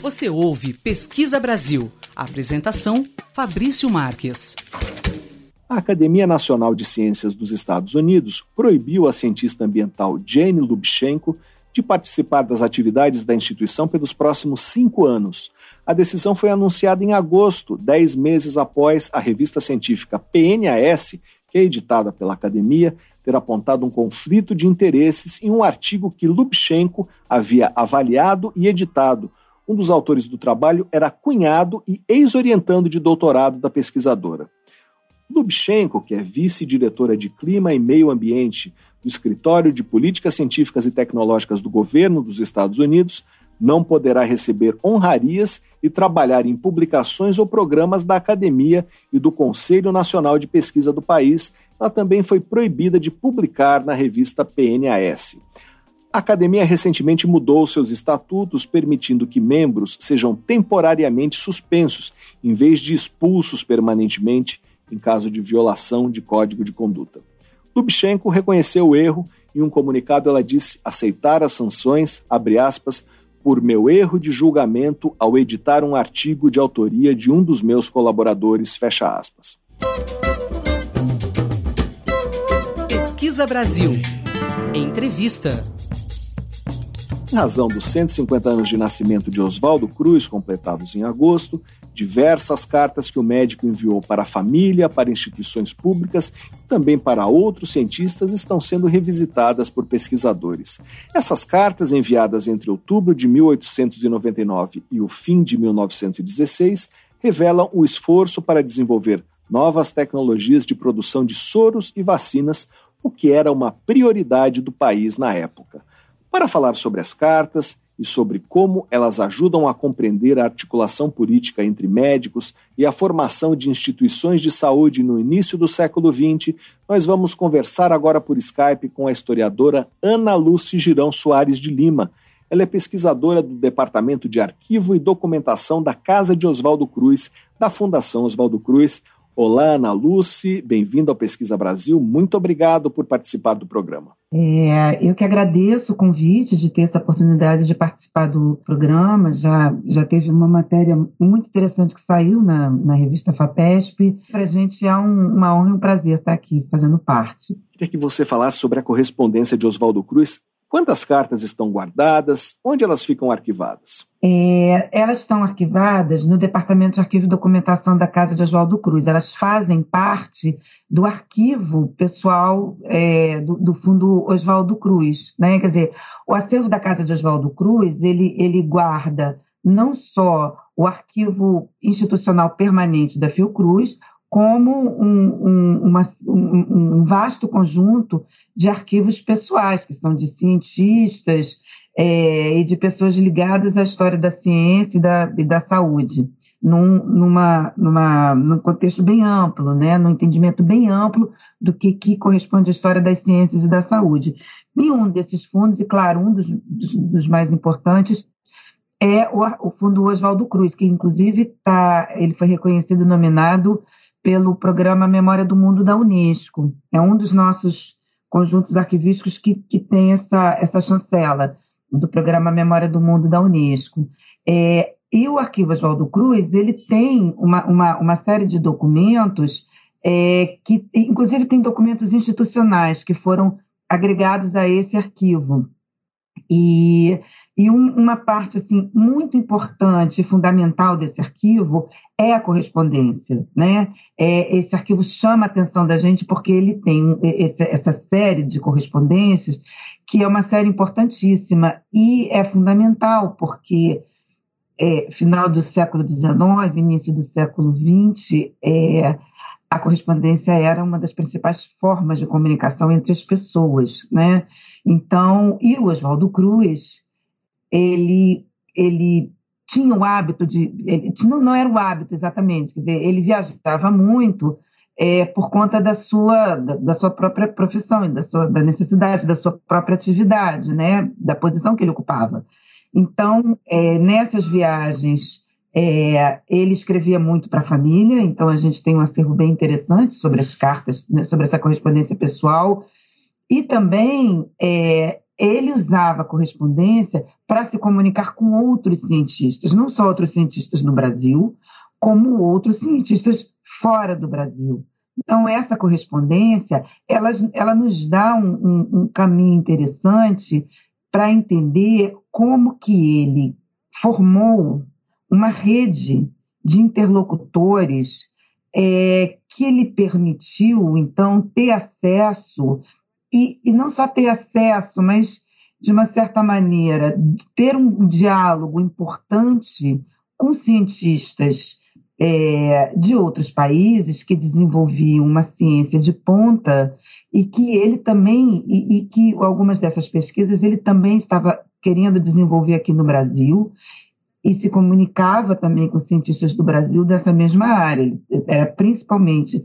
Você ouve Pesquisa Brasil. apresentação Fabrício Marques. A Academia Nacional de Ciências dos Estados Unidos proibiu a cientista ambiental Jane Lubchenko de participar das atividades da instituição pelos próximos cinco anos. A decisão foi anunciada em agosto, dez meses após a revista científica PNAS, que é editada pela academia, ter apontado um conflito de interesses em um artigo que Lubchenko havia avaliado e editado um dos autores do trabalho era cunhado e ex-orientando de doutorado da pesquisadora. Lubchenko, que é vice-diretora de Clima e Meio Ambiente do Escritório de Políticas Científicas e Tecnológicas do Governo dos Estados Unidos, não poderá receber honrarias e trabalhar em publicações ou programas da Academia e do Conselho Nacional de Pesquisa do país. Ela também foi proibida de publicar na revista PNAS. A academia recentemente mudou seus estatutos, permitindo que membros sejam temporariamente suspensos, em vez de expulsos permanentemente em caso de violação de código de conduta. Lubchenko reconheceu o erro em um comunicado ela disse aceitar as sanções, abre aspas, por meu erro de julgamento ao editar um artigo de autoria de um dos meus colaboradores, fecha aspas. Pesquisa Brasil. Entrevista. Em razão dos 150 anos de nascimento de Oswaldo Cruz, completados em agosto, diversas cartas que o médico enviou para a família, para instituições públicas e também para outros cientistas estão sendo revisitadas por pesquisadores. Essas cartas, enviadas entre outubro de 1899 e o fim de 1916, revelam o esforço para desenvolver novas tecnologias de produção de soros e vacinas, o que era uma prioridade do país na época. Para falar sobre as cartas e sobre como elas ajudam a compreender a articulação política entre médicos e a formação de instituições de saúde no início do século XX, nós vamos conversar agora por Skype com a historiadora Ana Lúcia Girão Soares de Lima. Ela é pesquisadora do Departamento de Arquivo e Documentação da Casa de Oswaldo Cruz, da Fundação Oswaldo Cruz. Olá, Ana Lucy, bem-vindo ao Pesquisa Brasil. Muito obrigado por participar do programa. É, eu que agradeço o convite de ter essa oportunidade de participar do programa. Já, já teve uma matéria muito interessante que saiu na, na revista FAPESP. Para a gente é um, uma honra e um prazer estar aqui fazendo parte. Queria que você falasse sobre a correspondência de Oswaldo Cruz Quantas cartas estão guardadas? Onde elas ficam arquivadas? É, elas estão arquivadas no Departamento de Arquivo e Documentação da Casa de Oswaldo Cruz. Elas fazem parte do arquivo pessoal é, do, do, Fundo Oswaldo Cruz. Né? Quer dizer, o acervo da Casa de Oswaldo Cruz ele, ele guarda não só o arquivo institucional permanente da Fiocruz, como um, um, uma, um, um, vasto conjunto de arquivos pessoais, que são de cientistas é, e de pessoas ligadas à história da ciência e da, e da saúde, num, numa, numa, num contexto bem amplo, né, num entendimento bem amplo do que, que corresponde à história das ciências e da saúde. E um desses fundos, e claro, um dos, dos, dos mais importantes, é o, o Fundo Oswaldo Cruz, que inclusive tá, ele foi reconhecido e nominado pelo programa Memória do Mundo da Unesco. É um dos nossos conjuntos arquivísticos que, que tem essa, essa chancela do programa Memória do Mundo da Unesco. É, e o Arquivo Oswaldo Cruz, ele tem uma, uma, uma série de documentos é, que, inclusive, tem documentos institucionais que foram agregados a esse arquivo. E e um, uma parte assim muito importante fundamental desse arquivo é a correspondência, né? É, esse arquivo chama a atenção da gente porque ele tem esse, essa série de correspondências que é uma série importantíssima e é fundamental porque é, final do século XIX, início do século XX, é, a correspondência era uma das principais formas de comunicação entre as pessoas, né? Então, e o Oswaldo Cruz ele, ele tinha o hábito de. Ele, não, não era o hábito exatamente, quer dizer, ele viajava muito é, por conta da sua, da, da, sua própria profissão da, sua, da necessidade da sua própria atividade, né, da posição que ele ocupava. Então, é, nessas viagens, é, ele escrevia muito para a família, então a gente tem um acervo bem interessante sobre as cartas, né, sobre essa correspondência pessoal. E também é, ele usava a correspondência para se comunicar com outros cientistas, não só outros cientistas no Brasil, como outros cientistas fora do Brasil. Então, essa correspondência, ela, ela nos dá um, um, um caminho interessante para entender como que ele formou uma rede de interlocutores é, que lhe permitiu, então, ter acesso e, e não só ter acesso, mas, de uma certa maneira, ter um diálogo importante com cientistas é, de outros países que desenvolviam uma ciência de ponta e que ele também, e, e, que algumas dessas pesquisas ele também estava querendo desenvolver aqui no Brasil e se comunicava também com cientistas do Brasil dessa mesma área. era principalmente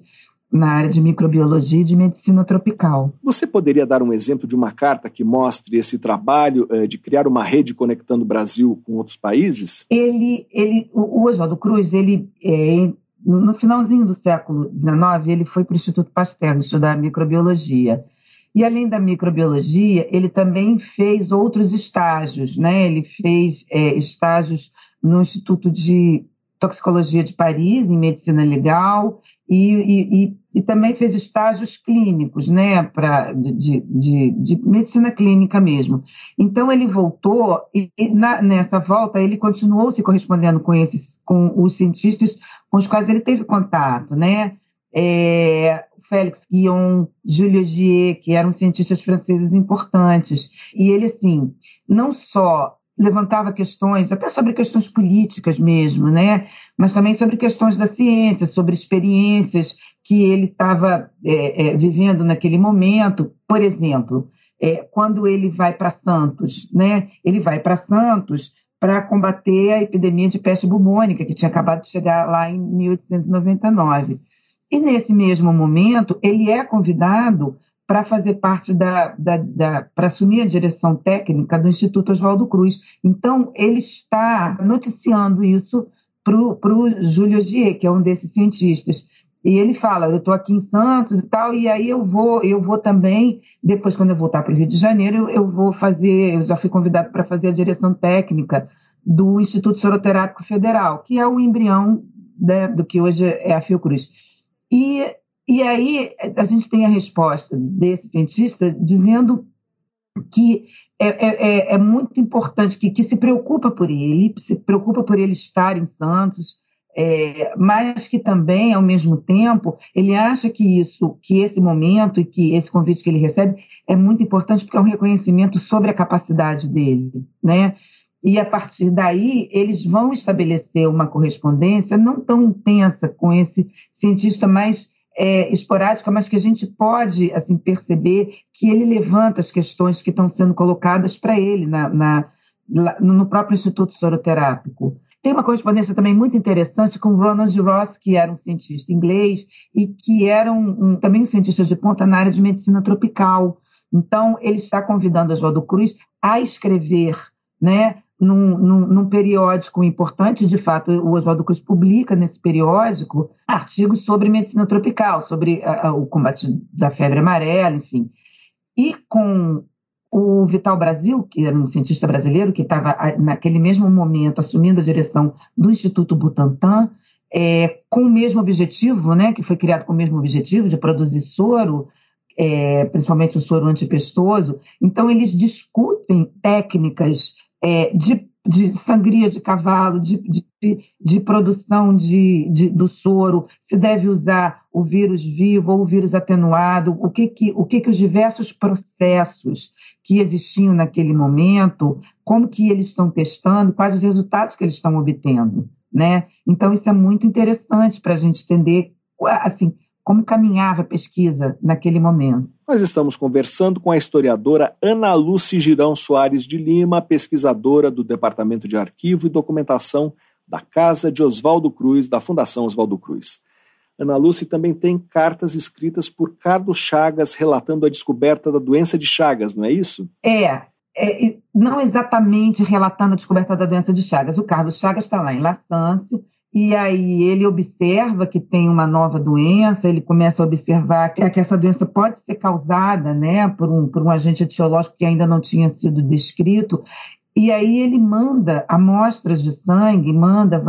na área de microbiologia e de medicina tropical. Você poderia dar um exemplo de uma carta que mostre esse trabalho eh, de criar uma rede conectando o Brasil com outros países? Ele, ele, o Oswaldo Cruz, ele é, no finalzinho do século XIX, ele foi para o Instituto Pasteur estudar microbiologia. E além da microbiologia, ele também fez outros estágios, né? Ele fez é, estágios no Instituto de toxicologia de Paris, em medicina legal, e, e, e também fez estágios clínicos, né, pra, de, de, de, medicina clínica mesmo. Então ele voltou e, e na, nessa volta ele continuou se correspondendo com esses, com os cientistas com os quais ele teve contato, né? É, Félix Guion, Júlio Gier, que eram cientistas franceses importantes. E ele, assim, não só levantava questões, até sobre questões políticas mesmo, né? Mas também sobre questões da ciência, sobre experiências que ele estava é, é, vivendo naquele momento. Por exemplo, é, quando ele vai para Santos, né? Ele vai para Santos para combater a epidemia de peste bubônica que tinha acabado de chegar lá em 1899. E nesse mesmo momento, ele é convidado para fazer parte da, da, da para assumir a direção técnica do Instituto Oswaldo Cruz. Então, ele está noticiando isso para o Júlio Gier, que é um desses cientistas. E ele fala, eu estou aqui em Santos e tal, e aí eu vou, eu vou também, depois quando eu voltar para o Rio de Janeiro, eu, vou fazer, eu já fui convidado para fazer a direção técnica do Instituto Soroterápico Federal, que é o embrião né, do que hoje é a Fiocruz. E, e aí a gente tem a resposta desse cientista dizendo que é, é, é, é muito importante, que, que se preocupa por ele, se preocupa por ele estar em Santos, é, mas que também, ao mesmo tempo, ele acha que isso, que esse momento e que esse convite que ele recebe é muito importante porque é um reconhecimento sobre a capacidade dele, né? E a partir daí eles vão estabelecer uma correspondência não tão intensa com esse cientista mais é, esporádica, mas que a gente pode assim perceber que ele levanta as questões que estão sendo colocadas para ele na, na, no próprio Instituto Soroterápico. Tem uma correspondência também muito interessante com Ronald Ross, que era um cientista inglês e que era um, um, também um cientista de ponta na área de medicina tropical. Então, ele está convidando Oswaldo Cruz a escrever né, num, num, num, periódico importante, de fato, o Oswaldo Cruz publica nesse periódico artigos sobre medicina tropical, sobre a, a, o combate da febre amarela, enfim. E com o Vital Brasil, que era um cientista brasileiro que estava naquele mesmo momento assumindo a direção do Instituto Butantan, é, com o mesmo objetivo, né, que foi criado com o mesmo objetivo de produzir soro, é, principalmente o soro antipestoso. Então, eles discutem técnicas é, de, de, sangria de cavalo, de, de, de produção de, do soro, se deve usar o vírus vivo ou o vírus atenuado, o que, que, o que, que os diversos processos que existiam naquele momento, como que eles estão testando, quais os resultados que eles estão obtendo. Né? Então, isso é muito interessante para a gente entender assim, como caminhava a pesquisa naquele momento. Nós estamos conversando com a historiadora Ana Lúcia Girão Soares de Lima, pesquisadora do Departamento de Arquivo e Documentação da Casa de Oswaldo Cruz, da Fundação Oswaldo Cruz. Ana Lúcia também tem cartas escritas por Carlos Chagas relatando a descoberta da doença de Chagas, não é isso? É, é não exatamente relatando a descoberta da doença de Chagas. O Carlos Chagas está lá em La Sance, e aí ele observa que tem uma nova doença, ele começa a observar que, que essa doença pode ser causada né, por, um, por um agente etiológico que ainda não tinha sido descrito, e aí ele manda amostras de sangue, manda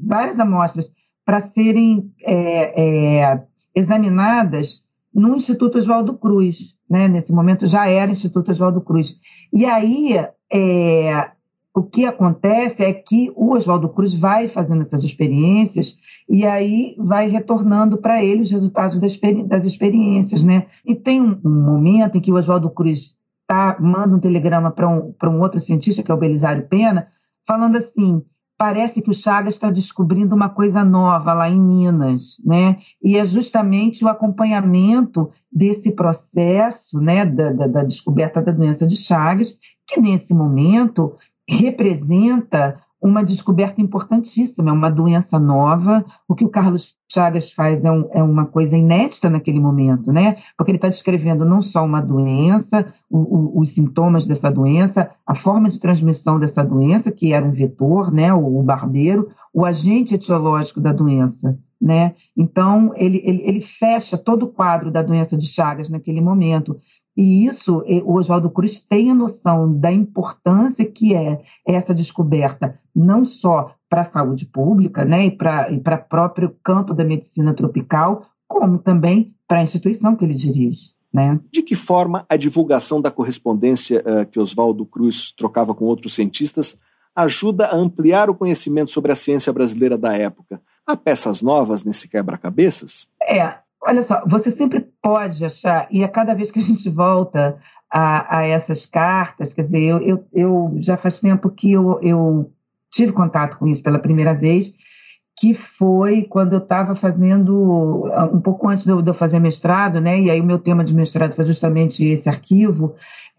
várias amostras para serem é, é, examinadas no Instituto Oswaldo Cruz. Né? Nesse momento já era Instituto Oswaldo Cruz. E aí é, o que acontece é que o Oswaldo Cruz vai fazendo essas experiências e aí vai retornando para ele os resultados das, experiências, né? E tem um, um momento em que o Oswaldo Cruz tá, manda um telegrama para um, um outro cientista, que é o Belisário Pena, falando assim, parece que o Chagas está descobrindo uma coisa nova lá em Minas, né? E é justamente o acompanhamento desse processo, né, da, da, da descoberta da doença de Chagas, que nesse momento representa uma descoberta importantíssima, é uma doença nova. O que o Carlos Chagas faz é, um, é uma coisa inédita naquele momento, né? Porque ele está descrevendo não só uma doença, o, o, os sintomas dessa doença, a forma de transmissão dessa doença, que era um vetor, né? O, o barbeiro, o agente etiológico da doença, né? Então, ele, ele, ele fecha todo o quadro da doença de Chagas naquele momento. E isso, o Oswaldo Cruz tem a noção da importância que é essa descoberta, não só para a saúde pública, né, e para o próprio campo da medicina tropical, como também para a instituição que ele dirige. Né? De que forma a divulgação da correspondência uh, que Oswaldo Cruz trocava com outros cientistas ajuda a ampliar o conhecimento sobre a ciência brasileira da época? Há peças novas nesse quebra-cabeças? É, olha só, você sempre pode achar, e a cada vez que a gente volta a, a essas cartas, quer dizer, eu, eu, eu, já faz tempo que eu, eu tive contato com isso pela primeira vez, que foi quando eu estava fazendo, um pouco antes de eu, fazer mestrado, né? E aí o meu tema de mestrado foi justamente esse arquivo.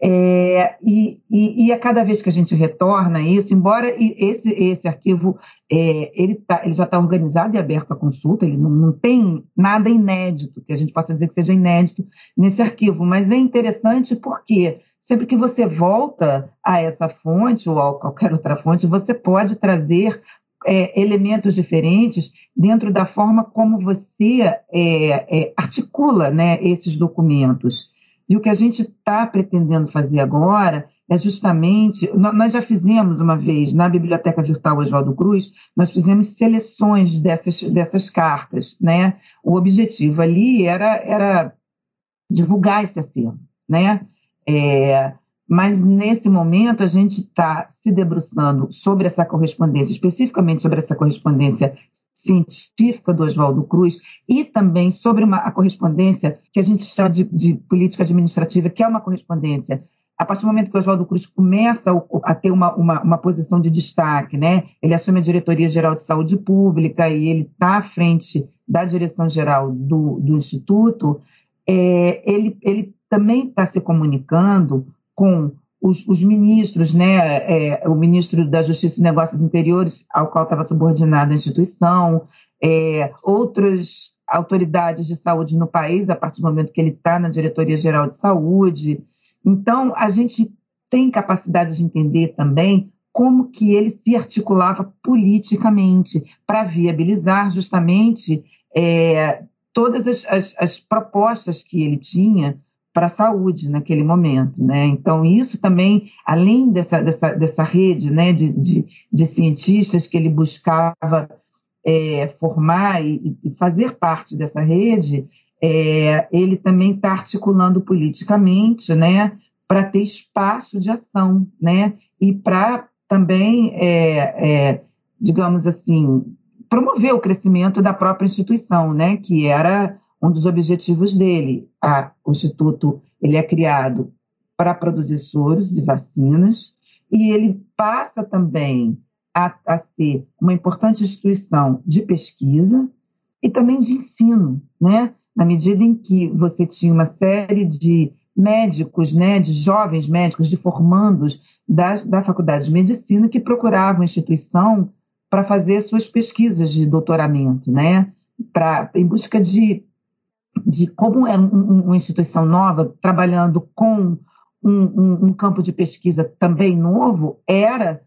É, e, e, e, a cada vez que a gente retorna isso, embora esse, esse arquivo é, ele, tá, ele já está organizado e aberto à consulta, ele não, não, tem nada inédito, que a gente possa dizer que seja inédito nesse arquivo, mas é interessante porque sempre que você volta a essa fonte ou a qualquer outra fonte, você pode trazer é, elementos diferentes dentro da forma como você é, é, articula né, esses documentos. E o que a gente está pretendendo fazer agora é justamente. Nós já fizemos uma vez na Biblioteca Virtual Oswaldo Cruz, nós fizemos seleções dessas, dessas cartas. Né? O objetivo ali era, era divulgar esse acervo. Né? É, mas nesse momento a gente está se debruçando sobre essa correspondência, especificamente sobre essa correspondência científica do Oswaldo Cruz e também sobre uma, a correspondência que a gente chama de, de, política administrativa, que é uma correspondência. A partir do momento que o Oswaldo Cruz começa a ter uma, uma, uma, posição de destaque, né? ele assume a Diretoria Geral de Saúde Pública e ele está à frente da direção geral do, do Instituto, é, ele, ele também está se comunicando com os, os ministros, né, é, o ministro da Justiça e Negócios Interiores, ao qual estava subordinada a instituição, é, outras autoridades de saúde no país, a partir do momento que ele está na Diretoria Geral de Saúde. Então, a gente tem capacidade de entender também como que ele se articulava politicamente para viabilizar justamente é, todas as, as, as, propostas que ele tinha para a saúde naquele momento, né? Então isso também, além dessa, dessa, dessa rede, né, de, de, de cientistas que ele buscava é, formar e, e, fazer parte dessa rede, é, ele também está articulando politicamente, né, para ter espaço de ação, né, e para também, é, é, digamos assim, promover o crescimento da própria instituição, né, que era um dos objetivos dele. A, o Instituto ele é criado para produzir soros e vacinas, e ele passa também a, a ser uma importante instituição de pesquisa e também de ensino, né? na medida em que você tinha uma série de médicos, né, de jovens médicos, de formandos da, da Faculdade de Medicina que procuravam a instituição para fazer suas pesquisas de doutoramento, né, pra, em busca de de como é um, uma instituição nova, trabalhando com um, um, um, campo de pesquisa também novo, era,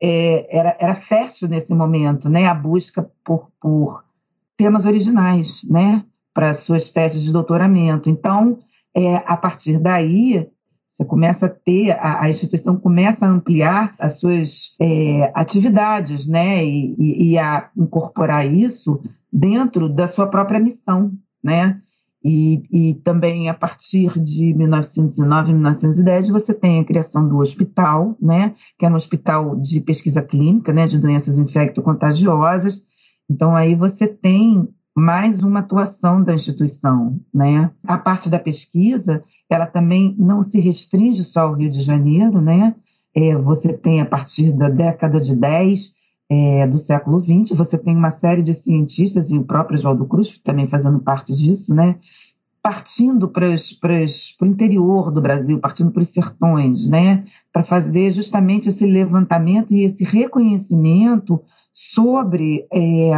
é, era, era fértil nesse momento, né? a busca por, por temas originais né? para suas teses de doutoramento. Então, é, a partir daí, você começa a ter, a, a, instituição começa a ampliar as suas é, atividades, né, e, e, e, a incorporar isso dentro da sua própria missão, né. E, e, também a partir de 1909, 1910, você tem a criação do hospital, né, que é um hospital de pesquisa clínica, né, de doenças infecto-contagiosas. Então, aí você tem mais uma atuação da instituição, né. A parte da pesquisa, ela também não se restringe só ao Rio de Janeiro, né. É, você tem, a partir da década de 10, é, do século XX. Você tem uma série de cientistas, e o próprio Oswaldo Cruz também fazendo parte disso, né? partindo para o interior do Brasil, partindo para os sertões, né? para fazer justamente esse levantamento e esse reconhecimento sobre é,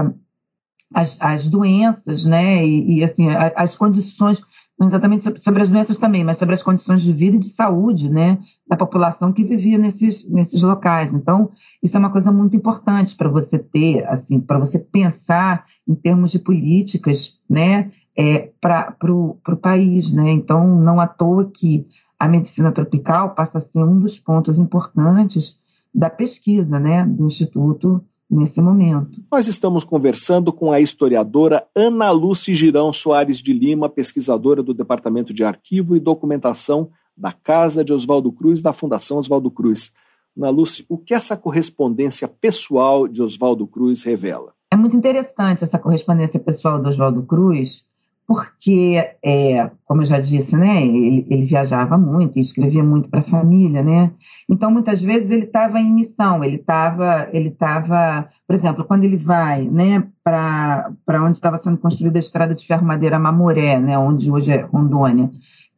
as, as, doenças, né? E, e assim, as, as condições não exatamente sobre, as doenças também, mas sobre as condições de vida e de saúde, né, da população que vivia nesses, nesses locais. Então, isso é uma coisa muito importante para você ter, assim, para você pensar em termos de políticas, né, é, para o país. Né? Então, não à toa que a medicina tropical passa a ser um dos pontos importantes da pesquisa né, do Instituto nesse momento. Nós estamos conversando com a historiadora Ana Lúcia Girão Soares de Lima, pesquisadora do Departamento de Arquivo e Documentação da Casa de Oswaldo Cruz, da Fundação Oswaldo Cruz. Ana Lúcia, o que essa correspondência pessoal de Oswaldo Cruz revela? É muito interessante essa correspondência pessoal do Oswaldo Cruz, porque, é, como eu já disse, né, ele, ele viajava muito e escrevia muito para a família, né? Então, muitas vezes ele estava em missão, ele estava, ele estava, por exemplo, quando ele vai, né, para onde estava sendo construída a estrada de ferro madeira Mamoré, né, onde hoje é Rondônia,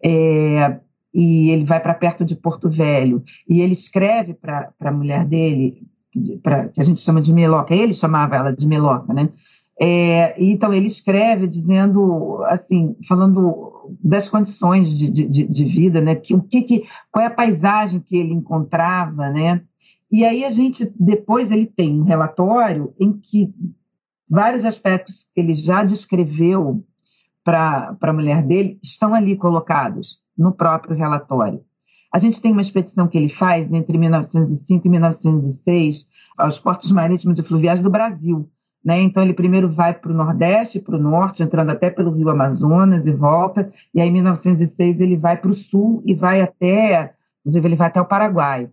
é, e ele vai para perto de Porto Velho e ele escreve para a mulher dele, pra, que a gente chama de Meloca, ele chamava ela de Meloca, né? É, então ele escreve dizendo assim, falando das condições de, de, de vida, né? Que, o que, que, qual é a paisagem que ele encontrava, né? E aí a gente depois ele tem um relatório em que vários aspectos que ele já descreveu para a mulher dele estão ali colocados no próprio relatório. A gente tem uma expedição que ele faz entre 1905 e 1906 aos portos marítimos e fluviais do Brasil né? Então, ele primeiro vai para o Nordeste, para o Norte, entrando até pelo Rio Amazonas e volta. E aí, em 1906, ele vai para o Sul e vai até, inclusive, ele vai até o Paraguai,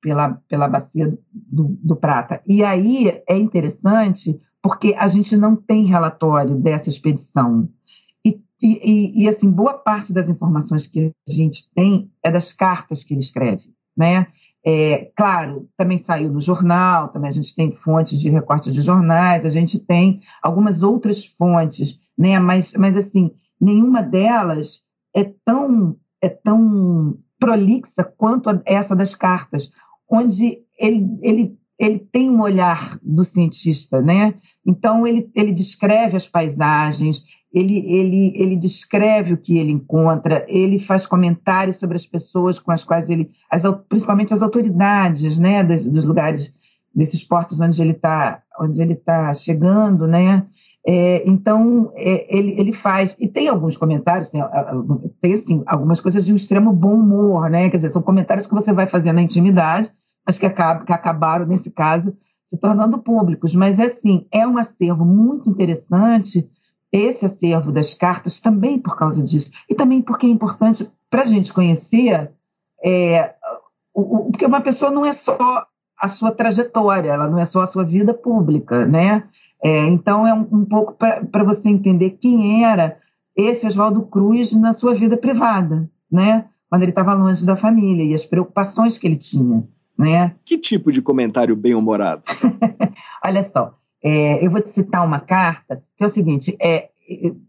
pela, pela Bacia do, do Prata. E aí é interessante porque a gente não tem relatório dessa expedição. E, e, e, assim, boa parte das informações que a gente tem é das cartas que ele escreve, né? É, claro, também saiu no jornal, também a gente tem fontes de recortes de jornais, a gente tem algumas outras fontes, né? Mas, mas assim, nenhuma delas é tão é tão prolixa quanto essa das cartas, onde ele, ele, ele tem um olhar do cientista, né? Então ele, ele descreve as paisagens, ele, ele, ele descreve o que ele encontra, ele faz comentários sobre as pessoas com as quais ele, as, principalmente as autoridades, né, dos, dos lugares, desses portos onde ele está, onde ele está chegando, né? É, então é, ele, ele faz e tem alguns comentários, tem, tem assim algumas coisas de um extremo bom humor, né? Quer dizer, são comentários que você vai fazer na intimidade, mas que, acaba, que acabaram nesse caso se tornando públicos. Mas é assim, é um acervo muito interessante esse acervo das cartas também por causa disso. E também porque é importante para a gente conhecer, é, o, o, porque uma pessoa não é só a sua trajetória, ela não é só a sua vida pública, né? É, então é um, um pouco para você entender quem era esse Oswaldo Cruz na sua vida privada, né? Quando ele estava longe da família e as preocupações que ele tinha, né? Que tipo de comentário bem-humorado? Olha só, é, eu vou te citar uma carta, que é o seguinte: é,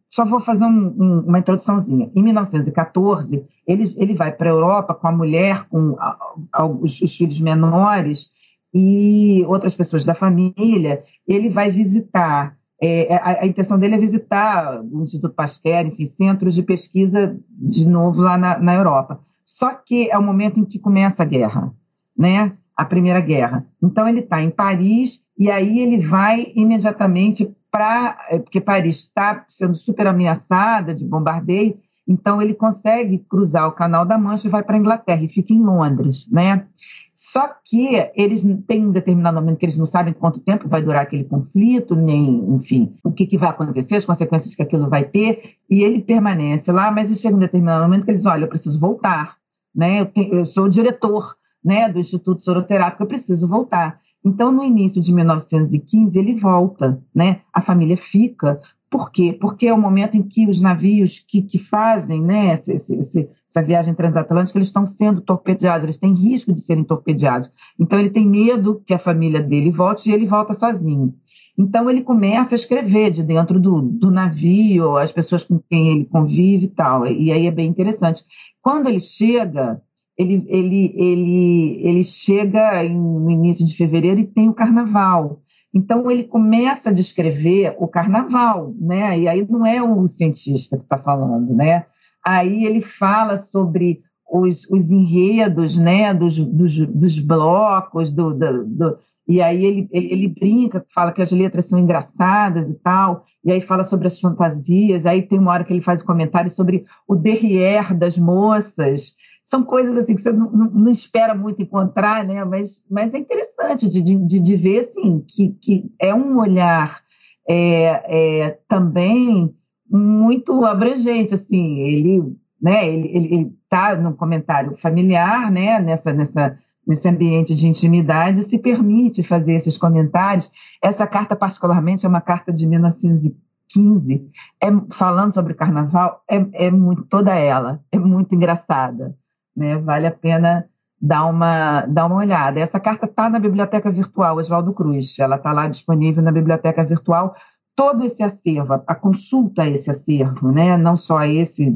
só vou fazer um, um, uma introduçãozinha. Em 1914, ele, ele vai para a Europa com a mulher, com a, a, os, os, filhos menores e outras pessoas da família. Ele vai visitar. É, a, a, intenção dele é visitar o Instituto Pasteur, enfim, centros de pesquisa de novo lá na, na Europa. Só que é o momento em que começa a guerra, né? A Primeira Guerra. Então ele está em Paris e aí ele vai imediatamente para. É, porque Paris está sendo super ameaçada de bombardeio, então ele consegue cruzar o Canal da Mancha e vai para a Inglaterra e fica em Londres, né? Só que eles têm um determinado momento que eles não sabem quanto tempo vai durar aquele conflito, nem, enfim, o que, que vai acontecer, as consequências que aquilo vai ter, e ele permanece lá, mas chega um determinado momento que eles, olha, eu preciso voltar, né? Eu, tenho, eu sou o diretor né, do Instituto Soroterápico, eu preciso voltar. Então, no início de 1915, ele volta, né? A família fica. Por quê? Porque é o momento em que os navios que, que fazem né, essa viagem transatlântica, eles estão sendo torpedeados, eles têm risco de serem torpedeados. Então, ele tem medo que a família dele volte e ele volta sozinho. Então, ele começa a escrever de dentro do, do navio, as pessoas com quem ele convive e tal. E aí é bem interessante. Quando ele chega ele, ele, ele, ele chega no início de fevereiro e tem o carnaval. Então ele começa a descrever o carnaval, né? E aí não é o cientista que está falando, né? Aí ele fala sobre os, os enredos, né? Dos, dos, dos blocos, do, do, do e aí ele, ele, ele, brinca, fala que as letras são engraçadas e tal, e aí fala sobre as fantasias, aí tem uma hora que ele faz um comentário sobre o derrière das moças. São coisas assim que você não, não, não espera muito encontrar, né? mas, mas é interessante de, de, de ver assim, que, que é um olhar é, é, também muito abrangente. Assim, ele né, ele está no comentário familiar, né, nessa, nessa nesse ambiente de intimidade, se permite fazer esses comentários. Essa carta, particularmente, é uma carta de 1915, é, falando sobre carnaval, é, é muito, toda ela, é muito engraçada. Né? Vale a pena dar uma, dar uma olhada. Essa carta está na biblioteca virtual Oswaldo Cruz, ela está lá disponível na biblioteca virtual. Todo esse acervo, a consulta a esse acervo, né? não só esse,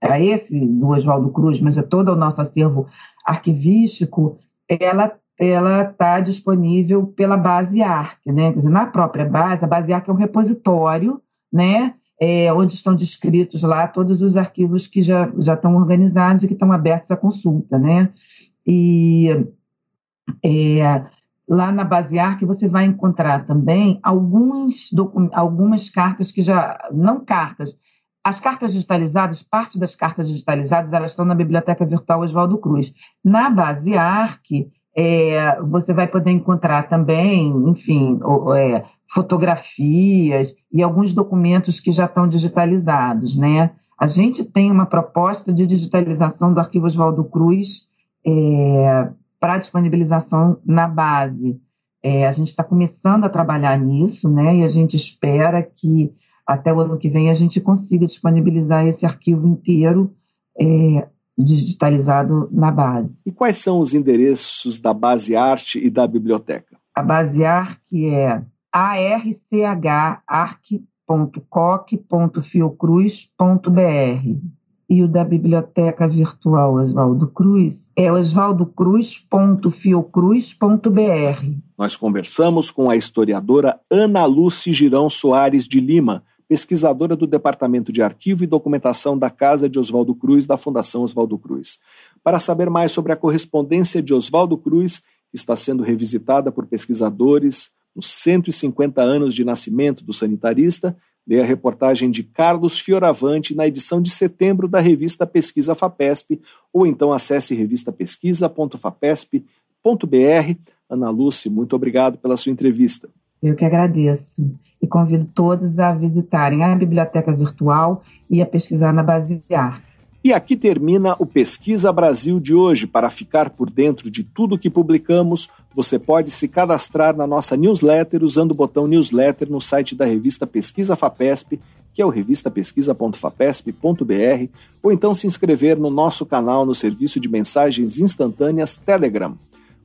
a esse do Oswaldo Cruz, mas é todo o nosso acervo arquivístico, ela ela está disponível pela base ARC, né? Quer dizer, na própria base, a base ARC é um repositório, né? É, onde estão descritos lá todos os arquivos que já, já estão organizados e que estão abertos à consulta, né? E é, lá na base ARC você vai encontrar também alguns algumas cartas que já não cartas, as cartas digitalizadas, parte das cartas digitalizadas, elas estão na Biblioteca Virtual Oswaldo Cruz. Na base ARC, é, você vai poder encontrar também, enfim, é, fotografias e alguns documentos que já estão digitalizados, né? A gente tem uma proposta de digitalização do arquivo Oswaldo Cruz é, para disponibilização na base. É, a gente está começando a trabalhar nisso, né? E a gente espera que até o ano que vem a gente consiga disponibilizar esse arquivo inteiro é, digitalizado na base. E quais são os endereços da Base Arte e da biblioteca? A Base Arte é archarc.coc.fiocruz.br e o da Biblioteca Virtual Oswaldo Cruz é oswaldocruz.fiocruz.br. Nós conversamos com a historiadora Ana Lúcia Girão Soares de Lima, pesquisadora do Departamento de Arquivo e Documentação da Casa de Oswaldo Cruz, da Fundação Oswaldo Cruz. Para saber mais sobre a correspondência de Oswaldo Cruz, que está sendo revisitada por pesquisadores nos 150 anos de nascimento do sanitarista, Leia a reportagem de Carlos Fioravante na edição de setembro da revista Pesquisa FAPESP, ou então acesse revistapesquisa.fapesp.br. Ana Lúcia, muito obrigado pela sua entrevista. Eu que agradeço e convido todos a visitarem a biblioteca virtual e a pesquisar na Basear. E aqui termina o Pesquisa Brasil de hoje. Para ficar por dentro de tudo que publicamos, você pode se cadastrar na nossa newsletter usando o botão newsletter no site da revista Pesquisa FAPESP, que é o revistapesquisa.fapesp.br, ou então se inscrever no nosso canal no serviço de mensagens instantâneas Telegram